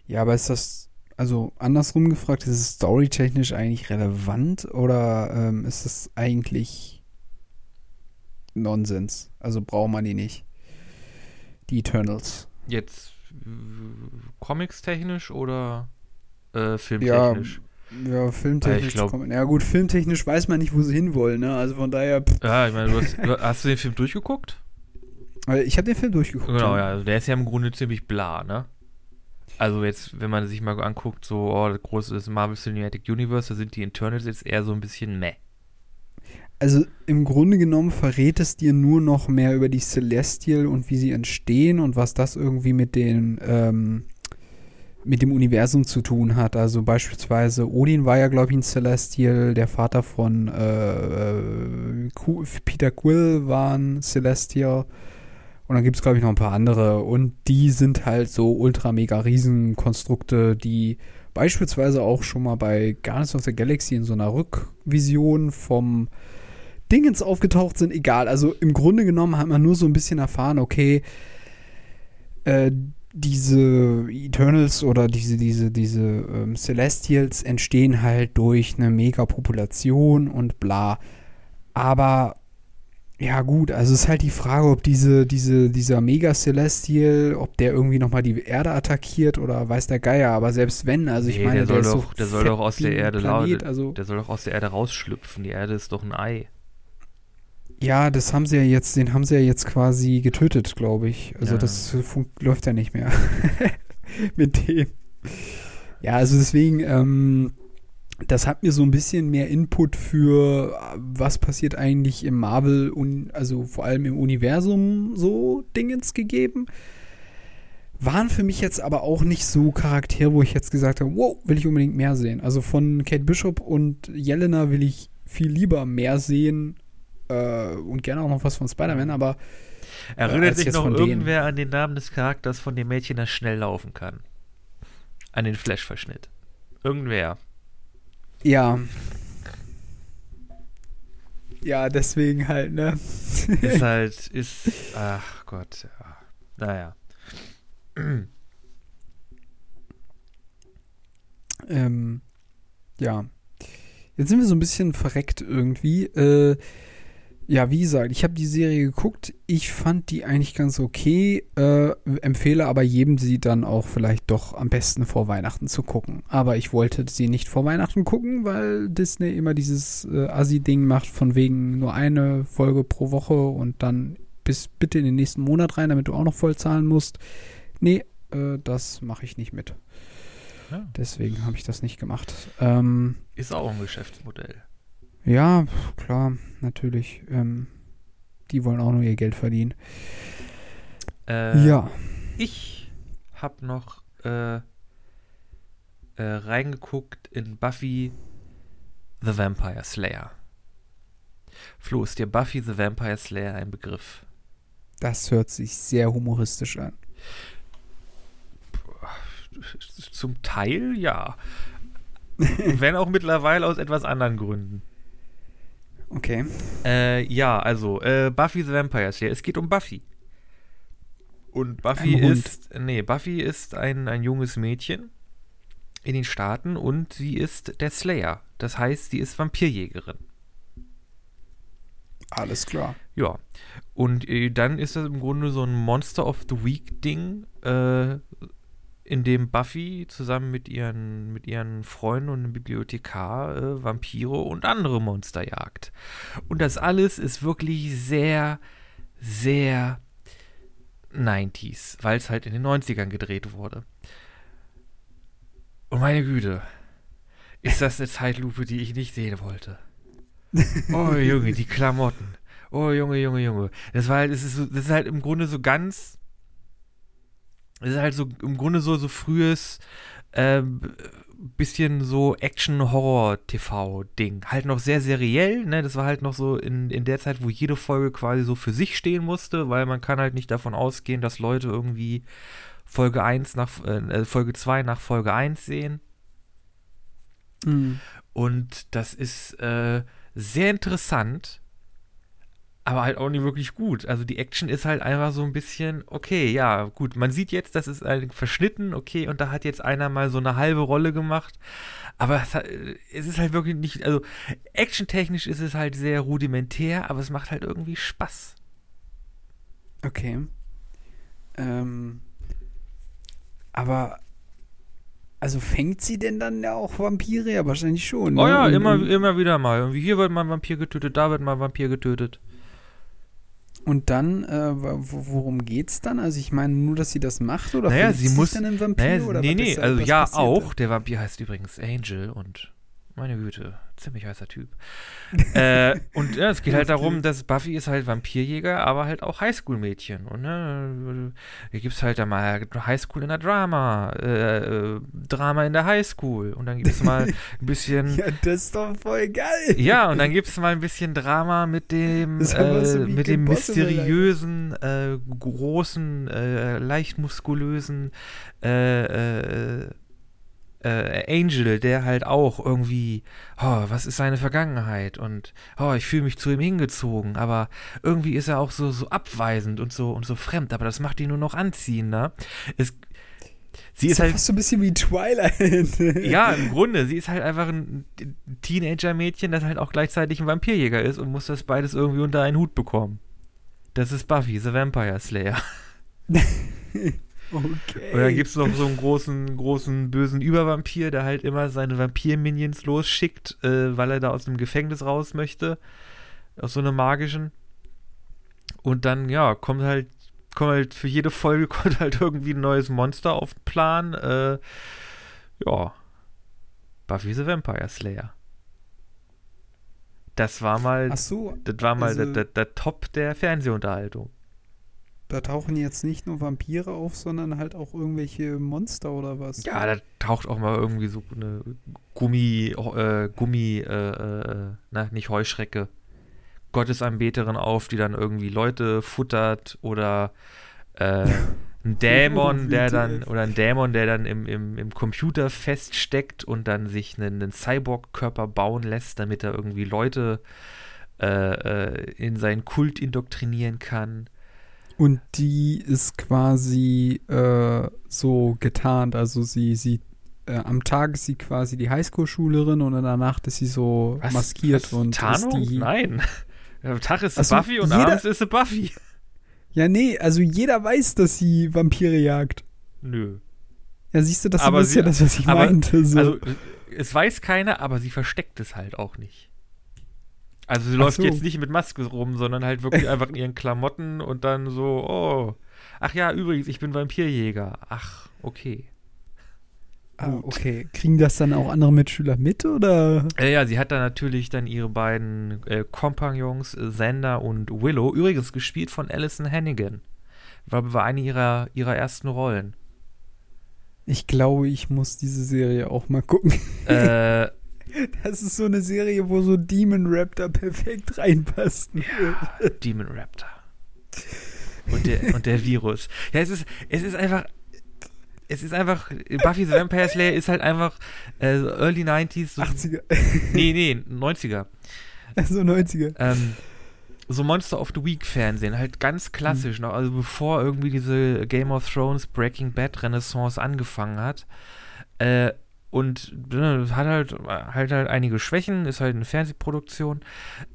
B: Ja, aber ist das, also andersrum gefragt, ist es storytechnisch eigentlich relevant oder ähm, ist es eigentlich Nonsens? Also braucht man die nicht. Die Eternals.
A: Jetzt äh, comics-technisch oder äh, filmtechnisch?
B: Ja, ja, filmtechnisch.
A: ich glaub-
B: kommen- ja, gut, filmtechnisch weiß man nicht, wo sie hinwollen, ne? Also von daher. Pff,
A: Ja, ich meine, du hast, du- hast du den Film durchgeguckt?
B: äh, ich habe den Film durchgeguckt.
A: Genau, ja. Also der ist ja im Grunde ziemlich bla, ne? Also jetzt, wenn man sich mal anguckt, so, oh, das große ist Marvel Cinematic Universe, da sind die Internals jetzt eher so ein bisschen meh.
B: Also im Grunde genommen verrät es dir nur noch mehr über die Celestial und wie sie entstehen und was das irgendwie mit den ähm, mit dem Universum zu tun hat. Also beispielsweise Odin war ja, glaube ich, ein Celestial, der Vater von äh, äh, Peter Quill war ein Celestial. Und dann gibt es, glaube ich, noch ein paar andere. Und die sind halt so ultra mega Riesenkonstrukte, die beispielsweise auch schon mal bei Guardians of the Galaxy in so einer Rückvision vom Dingens aufgetaucht sind. Egal, also im Grunde genommen hat man nur so ein bisschen erfahren, okay, äh, diese Eternals oder diese, diese, diese ähm, Celestials entstehen halt durch eine Megapopulation und bla. Aber ja gut, also es ist halt die Frage, ob diese, diese, dieser Mega-Celestial, ob der irgendwie nochmal die Erde attackiert oder weiß der Geier, aber selbst wenn, also ich
A: Nee,
B: meine,
A: der soll
B: ist so
A: doch- der soll doch aus der Erde
B: Planet, also
A: Der soll doch aus der Erde rausschlüpfen. Die Erde ist doch ein Ei.
B: Ja, das haben sie ja jetzt, den haben sie ja jetzt quasi getötet, glaube ich. Also
A: Ja.
B: das läuft ja nicht mehr mit dem. Ja, also deswegen, ähm, das hat mir so ein bisschen mehr Input für, äh, was passiert eigentlich im Marvel und also vor allem im Universum so Dingens gegeben. Waren für mich jetzt aber auch nicht so Charaktere, wo ich jetzt gesagt habe, wow, will ich unbedingt mehr sehen. Also von Kate Bishop und Jelena will ich viel lieber mehr sehen äh, und gerne auch noch was von Spider-Man, aber
A: Erinnert
B: als
A: sich noch
B: von denen.
A: irgendwer an den Namen des Charakters von dem Mädchen, das schnell laufen kann? An den Flash-Verschnitt. Irgendwer.
B: ja. Ja, deswegen halt, ne?
A: Ist halt, ist, ach Gott, ja. Naja.
B: Ähm, ja. Jetzt sind wir so ein bisschen verreckt irgendwie. Äh, ja, wie gesagt, ich habe die Serie geguckt. Ich fand die eigentlich ganz okay. Äh, empfehle aber jedem, sie dann auch vielleicht doch am besten vor Weihnachten zu gucken. Aber ich wollte sie nicht vor Weihnachten gucken, weil Disney immer dieses äh, Assi-Ding macht, von wegen nur eine Folge pro Woche und dann bis bitte in den nächsten Monat rein, damit du auch noch voll zahlen musst. Nee, äh, das mache ich nicht mit.
A: Ja.
B: Deswegen habe ich das nicht gemacht. Ähm,
A: Ist auch ein Geschäftsmodell.
B: Ja, klar, natürlich. Ähm, die wollen auch nur ihr Geld verdienen.
A: Äh,
B: ja.
A: Ich habe noch äh, äh, reingeguckt in Buffy the Vampire Slayer. Flo, ist dir Buffy the Vampire Slayer ein Begriff?
B: Das hört sich sehr humoristisch an.
A: Zum Teil ja. Wenn auch mittlerweile aus etwas anderen Gründen.
B: Okay.
A: Äh, ja, also, äh, Buffy the Vampire Slayer. Es geht um Buffy. Und Buffy
B: Ein Hund.
A: ist, nee, Buffy ist ein, ein junges Mädchen in den Staaten und sie ist der Slayer. Das heißt, sie ist Vampirjägerin.
B: Alles klar.
A: Ja. Und äh, dann ist das im Grunde so ein Monster of the Week Ding, äh, in dem Buffy zusammen mit ihren, mit ihren Freunden und einem Bibliothekar äh, Vampire und andere Monster jagt. Und das alles ist wirklich sehr, sehr 90s, weil es halt in den 90ern gedreht wurde. Und meine Güte, ist das eine Zeitlupe, die ich nicht sehen wollte. Oh Junge, die Klamotten. Oh, Junge, Junge, Junge. Das war halt, das ist, so, das ist halt im Grunde so ganz. Das ist halt so im Grunde so, so frühes ähm, bisschen so Action-Horror-TV-Ding. Halt noch sehr seriell, ne? Das war halt noch so in, in der Zeit, wo jede Folge quasi so für sich stehen musste, weil man kann halt nicht davon ausgehen, dass Leute irgendwie Folge 1 nach äh, Folge 2 nach Folge 1 sehen.
B: Mhm.
A: Und das ist äh, sehr interessant, aber halt auch nicht wirklich gut. Also die Action ist halt einfach so ein bisschen, okay, ja, gut, man sieht jetzt, das ist halt verschnitten, okay, und da hat jetzt einer mal so eine halbe Rolle gemacht. Aber es, hat, es ist halt wirklich nicht, also actiontechnisch ist es halt sehr rudimentär, aber es macht halt irgendwie Spaß.
B: Okay. Ähm, aber also fängt sie denn dann ja auch Vampire? Ja, wahrscheinlich schon. Ne?
A: Oh ja,
B: Und-
A: immer, immer wieder mal. Irgendwie hier wird mal ein Vampir getötet, da wird mal ein Vampir getötet.
B: Und dann, äh, wo- worum geht's dann? Also ich meine nur, dass sie das macht oder
A: Naja, sie muss-
B: dann in Vampir
A: Naja,
B: oder
A: nee, nee, also ja auch. Der Vampir heißt übrigens Angel und meine Güte, ziemlich heißer Typ. äh, und ja, es geht halt darum, dass Buffy ist halt Vampirjäger, aber halt auch Highschool-Mädchen. Und ne, hier gibt es halt dann mal Highschool in der Drama, äh, äh, Drama in der Highschool. Und dann gibt es mal ein bisschen.
B: Ja, das ist doch voll geil.
A: Ja, und dann gibt es mal ein bisschen Drama mit dem,
B: so
A: äh, mit dem mysteriösen, äh, großen, leicht muskulösen äh, Angel, der halt auch irgendwie, oh, was ist seine Vergangenheit? Und oh, ich fühle mich zu ihm hingezogen, aber irgendwie ist er auch so, so abweisend und so und so fremd, aber das macht ihn nur noch anziehender. Es, sie ist
B: ja
A: halt
B: fast so ein bisschen wie Twilight.
A: ja, im Grunde. Sie ist halt einfach ein Teenager-Mädchen, das halt auch gleichzeitig ein Vampirjäger ist und muss das beides irgendwie unter einen Hut bekommen. Das ist Buffy, the Vampire Slayer.
B: okay.
A: Und dann gibt es noch so einen großen, großen, bösen Übervampir, der halt immer seine Vampir-Minions losschickt, äh, weil er da aus dem Gefängnis raus möchte. Aus so einem magischen. Und dann, ja, kommt halt, kommt halt für jede Folge kommt halt irgendwie ein neues Monster auf den Plan. Äh, ja. Buffy the Vampire Slayer. Das war mal,
B: so,
A: das war mal
B: also-
A: der, der, der Top der Fernsehunterhaltung.
B: Da tauchen jetzt nicht nur Vampire auf, sondern halt auch irgendwelche Monster oder was?
A: Ja, da taucht auch mal irgendwie so eine Gummi, äh, Gummi, äh, äh, na, nicht Heuschrecke, Gottesanbeterin auf, die dann irgendwie Leute futtert oder äh, ein Dämon, der dann, oder ein Dämon, der dann im, im, im Computer feststeckt und dann sich einen, einen Cyborg-Körper bauen lässt, damit er irgendwie Leute äh, äh, in seinen Kult indoktrinieren kann.
B: Und die ist quasi äh, so getarnt, also sie, sie äh, am Tag ist sie quasi die Highschool-Schülerin und in der Nacht ist sie so
A: Was,
B: maskiert
A: was,
B: und
A: Tarnung?
B: ist die.
A: Nein. Am Tag ist sie
B: Ach so,
A: Buffy und
B: jeder-
A: abends ist sie Buffy.
B: Ja, nee, also jeder weiß, dass sie Vampire jagt.
A: Nö.
B: Ja, siehst du, das
A: Aber
B: ist
A: sie-
B: ja das, was ich
A: aber-
B: meinte. So.
A: Also, es weiß keiner, aber sie versteckt es halt auch nicht. Also, sie
B: Ach
A: läuft
B: so.
A: jetzt nicht mit Maske rum, sondern halt wirklich einfach in ihren Klamotten und dann so, oh. Ach ja, übrigens, ich bin Vampirjäger. Ach, okay.
B: ah, okay. Kriegen das dann auch andere Mitschüler mit oder?
A: Äh, ja, sie hat dann natürlich dann ihre beiden äh, Kompagnons, Xander und Willow, übrigens gespielt von Alison Hannigan. War, war eine ihrer, ihrer ersten Rollen.
B: Ich glaube, ich muss diese Serie auch mal gucken.
A: äh,
B: Das ist so eine Serie, wo so Demon Raptor perfekt reinpasst.
A: Ja, Demon Raptor. Und der, und der Virus. Ja, es ist, es ist einfach. Es ist einfach. Buffy the Vampire Slayer ist halt einfach äh, Early 90s. So,
B: 80er,
A: nee, nee, 90er.
B: also 90er.
A: Ähm, so Monster of the Week Fernsehen, halt ganz klassisch noch, also bevor irgendwie diese Game of Thrones Breaking Bad Renaissance angefangen hat. Äh, und ne, hat halt, halt halt einige Schwächen, ist halt eine Fernsehproduktion,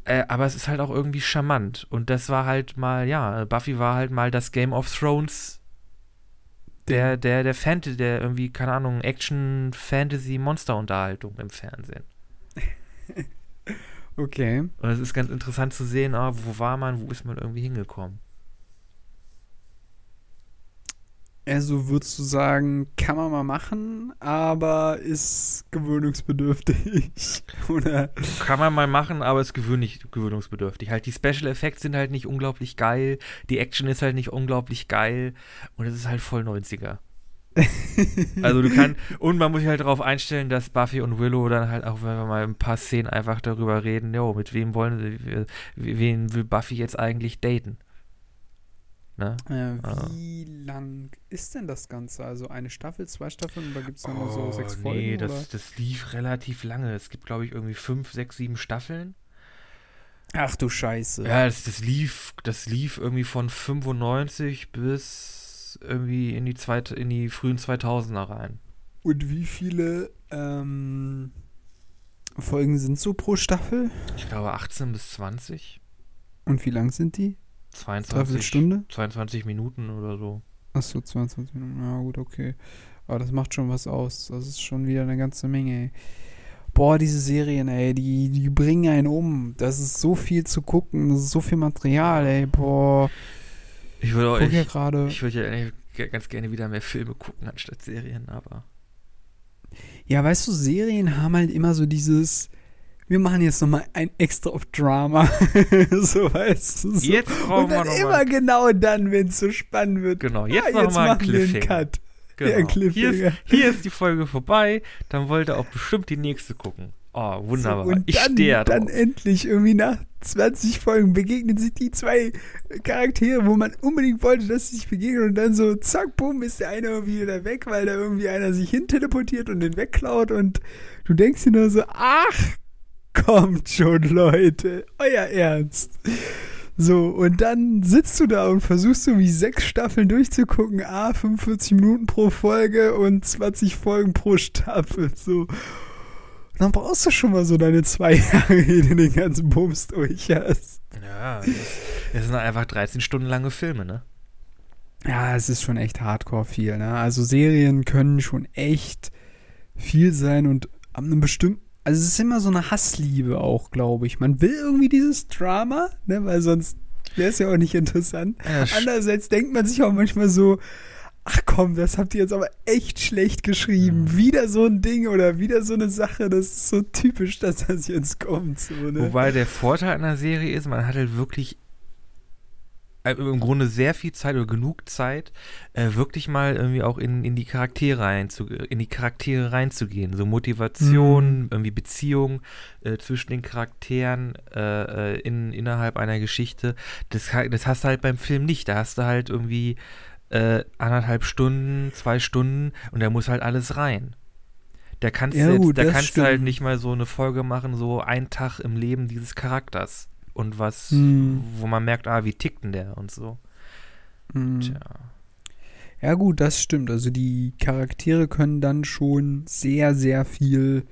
A: äh, aber es ist halt auch irgendwie charmant. Und das war halt mal, ja, Buffy war halt mal das Game of Thrones der, der, der Fantasy, der irgendwie, keine Ahnung, Action-Fantasy-Monster-Unterhaltung im Fernsehen.
B: Okay.
A: Und es ist ganz interessant zu sehen, ah, wo war man, wo ist man irgendwie hingekommen.
B: Also würdest du sagen, kann man mal machen, aber ist gewöhnungsbedürftig, oder?
A: Kann man mal machen, aber ist gewöhnlich, gewöhnungsbedürftig. Halt die Special Effects sind halt nicht unglaublich geil, die Action ist halt nicht unglaublich geil und es ist halt voll 90er. also du kannst, und man muss sich halt darauf einstellen, dass Buffy und Willow dann halt auch, wenn wir mal ein paar Szenen einfach darüber reden, jo, mit wem wollen sie, wen will Buffy jetzt eigentlich daten?
B: Ne? Äh, wie äh. lang ist denn das Ganze? Also eine Staffel, zwei Staffeln oder gibt es dann oh, nur so sechs Folgen? Nee,
A: das, das lief relativ lange. Es gibt, glaube ich, irgendwie fünf, sechs, sieben Staffeln.
B: Ach du Scheiße.
A: Ja, das, das, lief, das lief irgendwie von 95 bis irgendwie in die, zweite, in die frühen 2000er rein.
B: Und wie viele ähm, Folgen sind so pro Staffel?
A: Ich glaube 18 bis 20.
B: Und wie lang sind die?
A: 22
B: Stunde?
A: 22 Minuten oder so.
B: Achso, 22 Minuten. Ja, gut, okay. Aber das macht schon was aus. Das ist schon wieder eine ganze Menge, ey. Boah, diese Serien, ey, die, die bringen einen um. Das ist so viel zu gucken. Das ist so viel Material, ey. Boah.
A: Ich würde auch, ich,
B: ja gerade.
A: Ich würde ja ganz gerne wieder mehr Filme gucken anstatt Serien, aber.
B: Ja, weißt du, Serien haben halt immer so dieses wir machen jetzt nochmal ein extra auf Drama. so weißt du. So.
A: Jetzt brauchen Und
B: dann
A: wir noch
B: immer mal. genau dann, wenn es so spannend wird.
A: Genau, jetzt ja, nochmal ein Cliffhanger. Cut. Genau. Ja, hier, ist, hier ist die Folge vorbei, dann wollt ihr auch bestimmt die nächste gucken. Oh, wunderbar. So,
B: und ich stehe dann endlich irgendwie nach 20 Folgen begegnen sich die zwei Charaktere, wo man unbedingt wollte, dass sie sich begegnen und dann so zack, bumm, ist der eine irgendwie wieder weg, weil da irgendwie einer sich hinteleportiert und den wegklaut und du denkst dir nur so, ach Kommt schon, Leute. Euer Ernst. So, und dann sitzt du da und versuchst du wie sechs Staffeln durchzugucken. Ah, 45 Minuten pro Folge und 20 Folgen pro Staffel. So. Dann brauchst du schon mal so deine zwei Jahre, ehe du den ganzen Bums durch hast.
A: Ja, das sind einfach 13 Stunden lange Filme, ne?
B: Ja, es ist schon echt hardcore viel, ne? Also Serien können schon echt viel sein und ab einem bestimmten also es ist immer so eine Hassliebe auch, glaube ich. Man will irgendwie dieses Drama, ne, weil sonst wäre es ja auch nicht interessant. Ja, Andererseits denkt man sich auch manchmal so, ach komm, das habt ihr jetzt aber echt schlecht geschrieben. Wieder so ein Ding oder wieder so eine Sache, das ist so typisch, dass das jetzt kommt. So, ne?
A: Wobei der Vorteil einer Serie ist, man hat halt wirklich im Grunde sehr viel Zeit oder genug Zeit, äh, wirklich mal irgendwie auch in, in die Charaktere reinzu, in die Charaktere reinzugehen. So Motivation, mhm. irgendwie Beziehung äh, zwischen den Charakteren äh, äh, in, innerhalb einer Geschichte. Das, das hast du halt beim Film nicht. Da hast du halt irgendwie äh, anderthalb Stunden, zwei Stunden und da muss halt alles rein. Da kannst, ja, du, jetzt, gut, da kannst du halt nicht mal so eine Folge machen, so ein Tag im Leben dieses Charakters und was, hm. wo man merkt, ah, wie tickt denn der und so.
B: Hm. Tja. Ja, gut, das stimmt. Also die Charaktere können dann schon sehr, sehr viel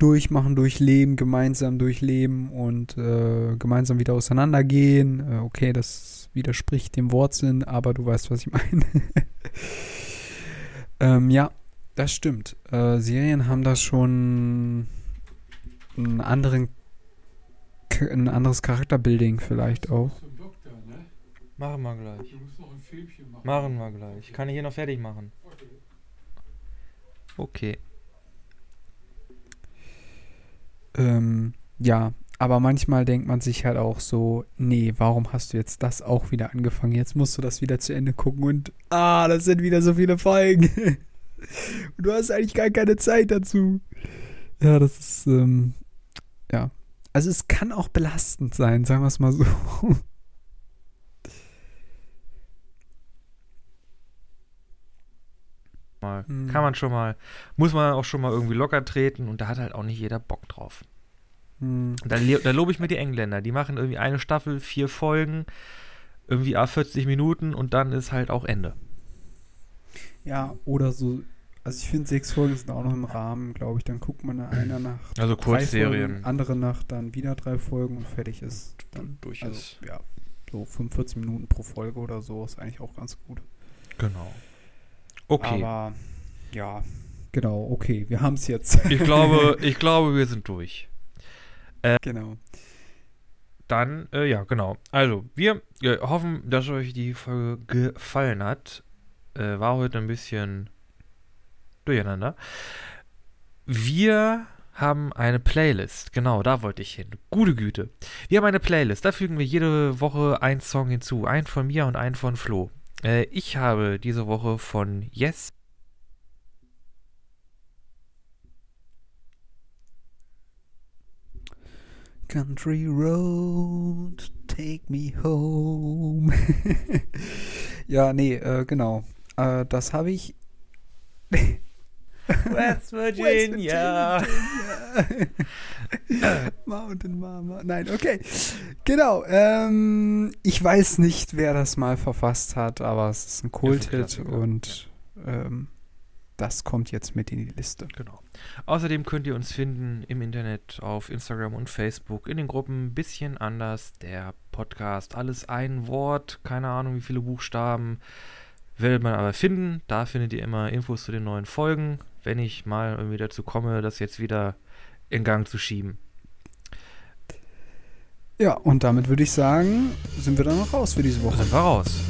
B: durchmachen, durchleben, gemeinsam durchleben und äh, gemeinsam wieder auseinandergehen. Äh, okay, das widerspricht dem Wortsinn, aber du weißt, was ich meine. ähm, ja, das stimmt. Äh, Serien haben da schon einen anderen ein anderes Charakterbuilding vielleicht auch.
A: Machen wir gleich. Machen wir gleich. Kann ich hier noch fertig machen? Okay.
B: Ähm, ja, aber manchmal denkt man sich halt auch so, nee, warum hast du jetzt das auch wieder angefangen? Jetzt musst du das wieder zu Ende gucken und ah, das sind wieder so viele Folgen. und du hast eigentlich gar keine Zeit dazu. Ja, das ist, ähm, ja, also es kann auch belastend sein, sagen wir es mal so.
A: Mal. Hm. Kann man schon mal, muss man auch schon mal irgendwie locker treten und da hat halt auch nicht jeder Bock drauf. Hm. Da, da lobe ich mir die Engländer. Die machen irgendwie eine Staffel, vier Folgen, irgendwie a 40 Minuten und dann ist halt auch Ende.
B: Ja, oder so also ich finde, sechs Folgen sind auch noch im Rahmen, glaube ich. Dann guckt man einer nach
A: also Kurzserien.
B: andere nach dann wieder drei Folgen und fertig ist. Dann
A: durch
B: also, ist. Ja, so 45 Minuten pro Folge oder so ist eigentlich auch ganz gut.
A: Genau. Okay.
B: Aber ja, genau, okay, wir haben es jetzt.
A: ich glaube, ich glaube, wir sind durch.
B: Äh, genau.
A: Dann, äh, ja, genau. Also, wir äh, hoffen, dass euch die Folge gefallen hat. äh, war heute ein bisschen durcheinander. Wir haben eine Playlist. Genau, da wollte ich hin. Gute Güte. Wir haben eine Playlist. Da fügen wir jede Woche einen Song hinzu. Einen von mir und einen von Flo. Äh, ich habe diese Woche von Yes
B: Country Road, take me home. ja, nee, äh, genau. Äh, das habe ich.
A: West Virginia.
B: West Virginia. Mountain Mama. Nein, okay. Genau. Ähm, ich weiß nicht, wer das mal verfasst hat, aber es ist ein Kulthit und ähm, das kommt jetzt mit in die Liste.
A: Genau. Außerdem könnt ihr uns finden im Internet, auf Instagram und Facebook, in den Gruppen bisschen anders. Der Podcast, alles ein Wort, keine Ahnung wie viele Buchstaben. Werdet man aber finden. Da findet ihr immer Infos zu den neuen Folgen, wenn ich mal irgendwie dazu komme, das jetzt wieder in Gang zu schieben.
B: Ja, und damit würde ich sagen, sind wir dann noch raus für diese Woche.
A: Sind wir raus.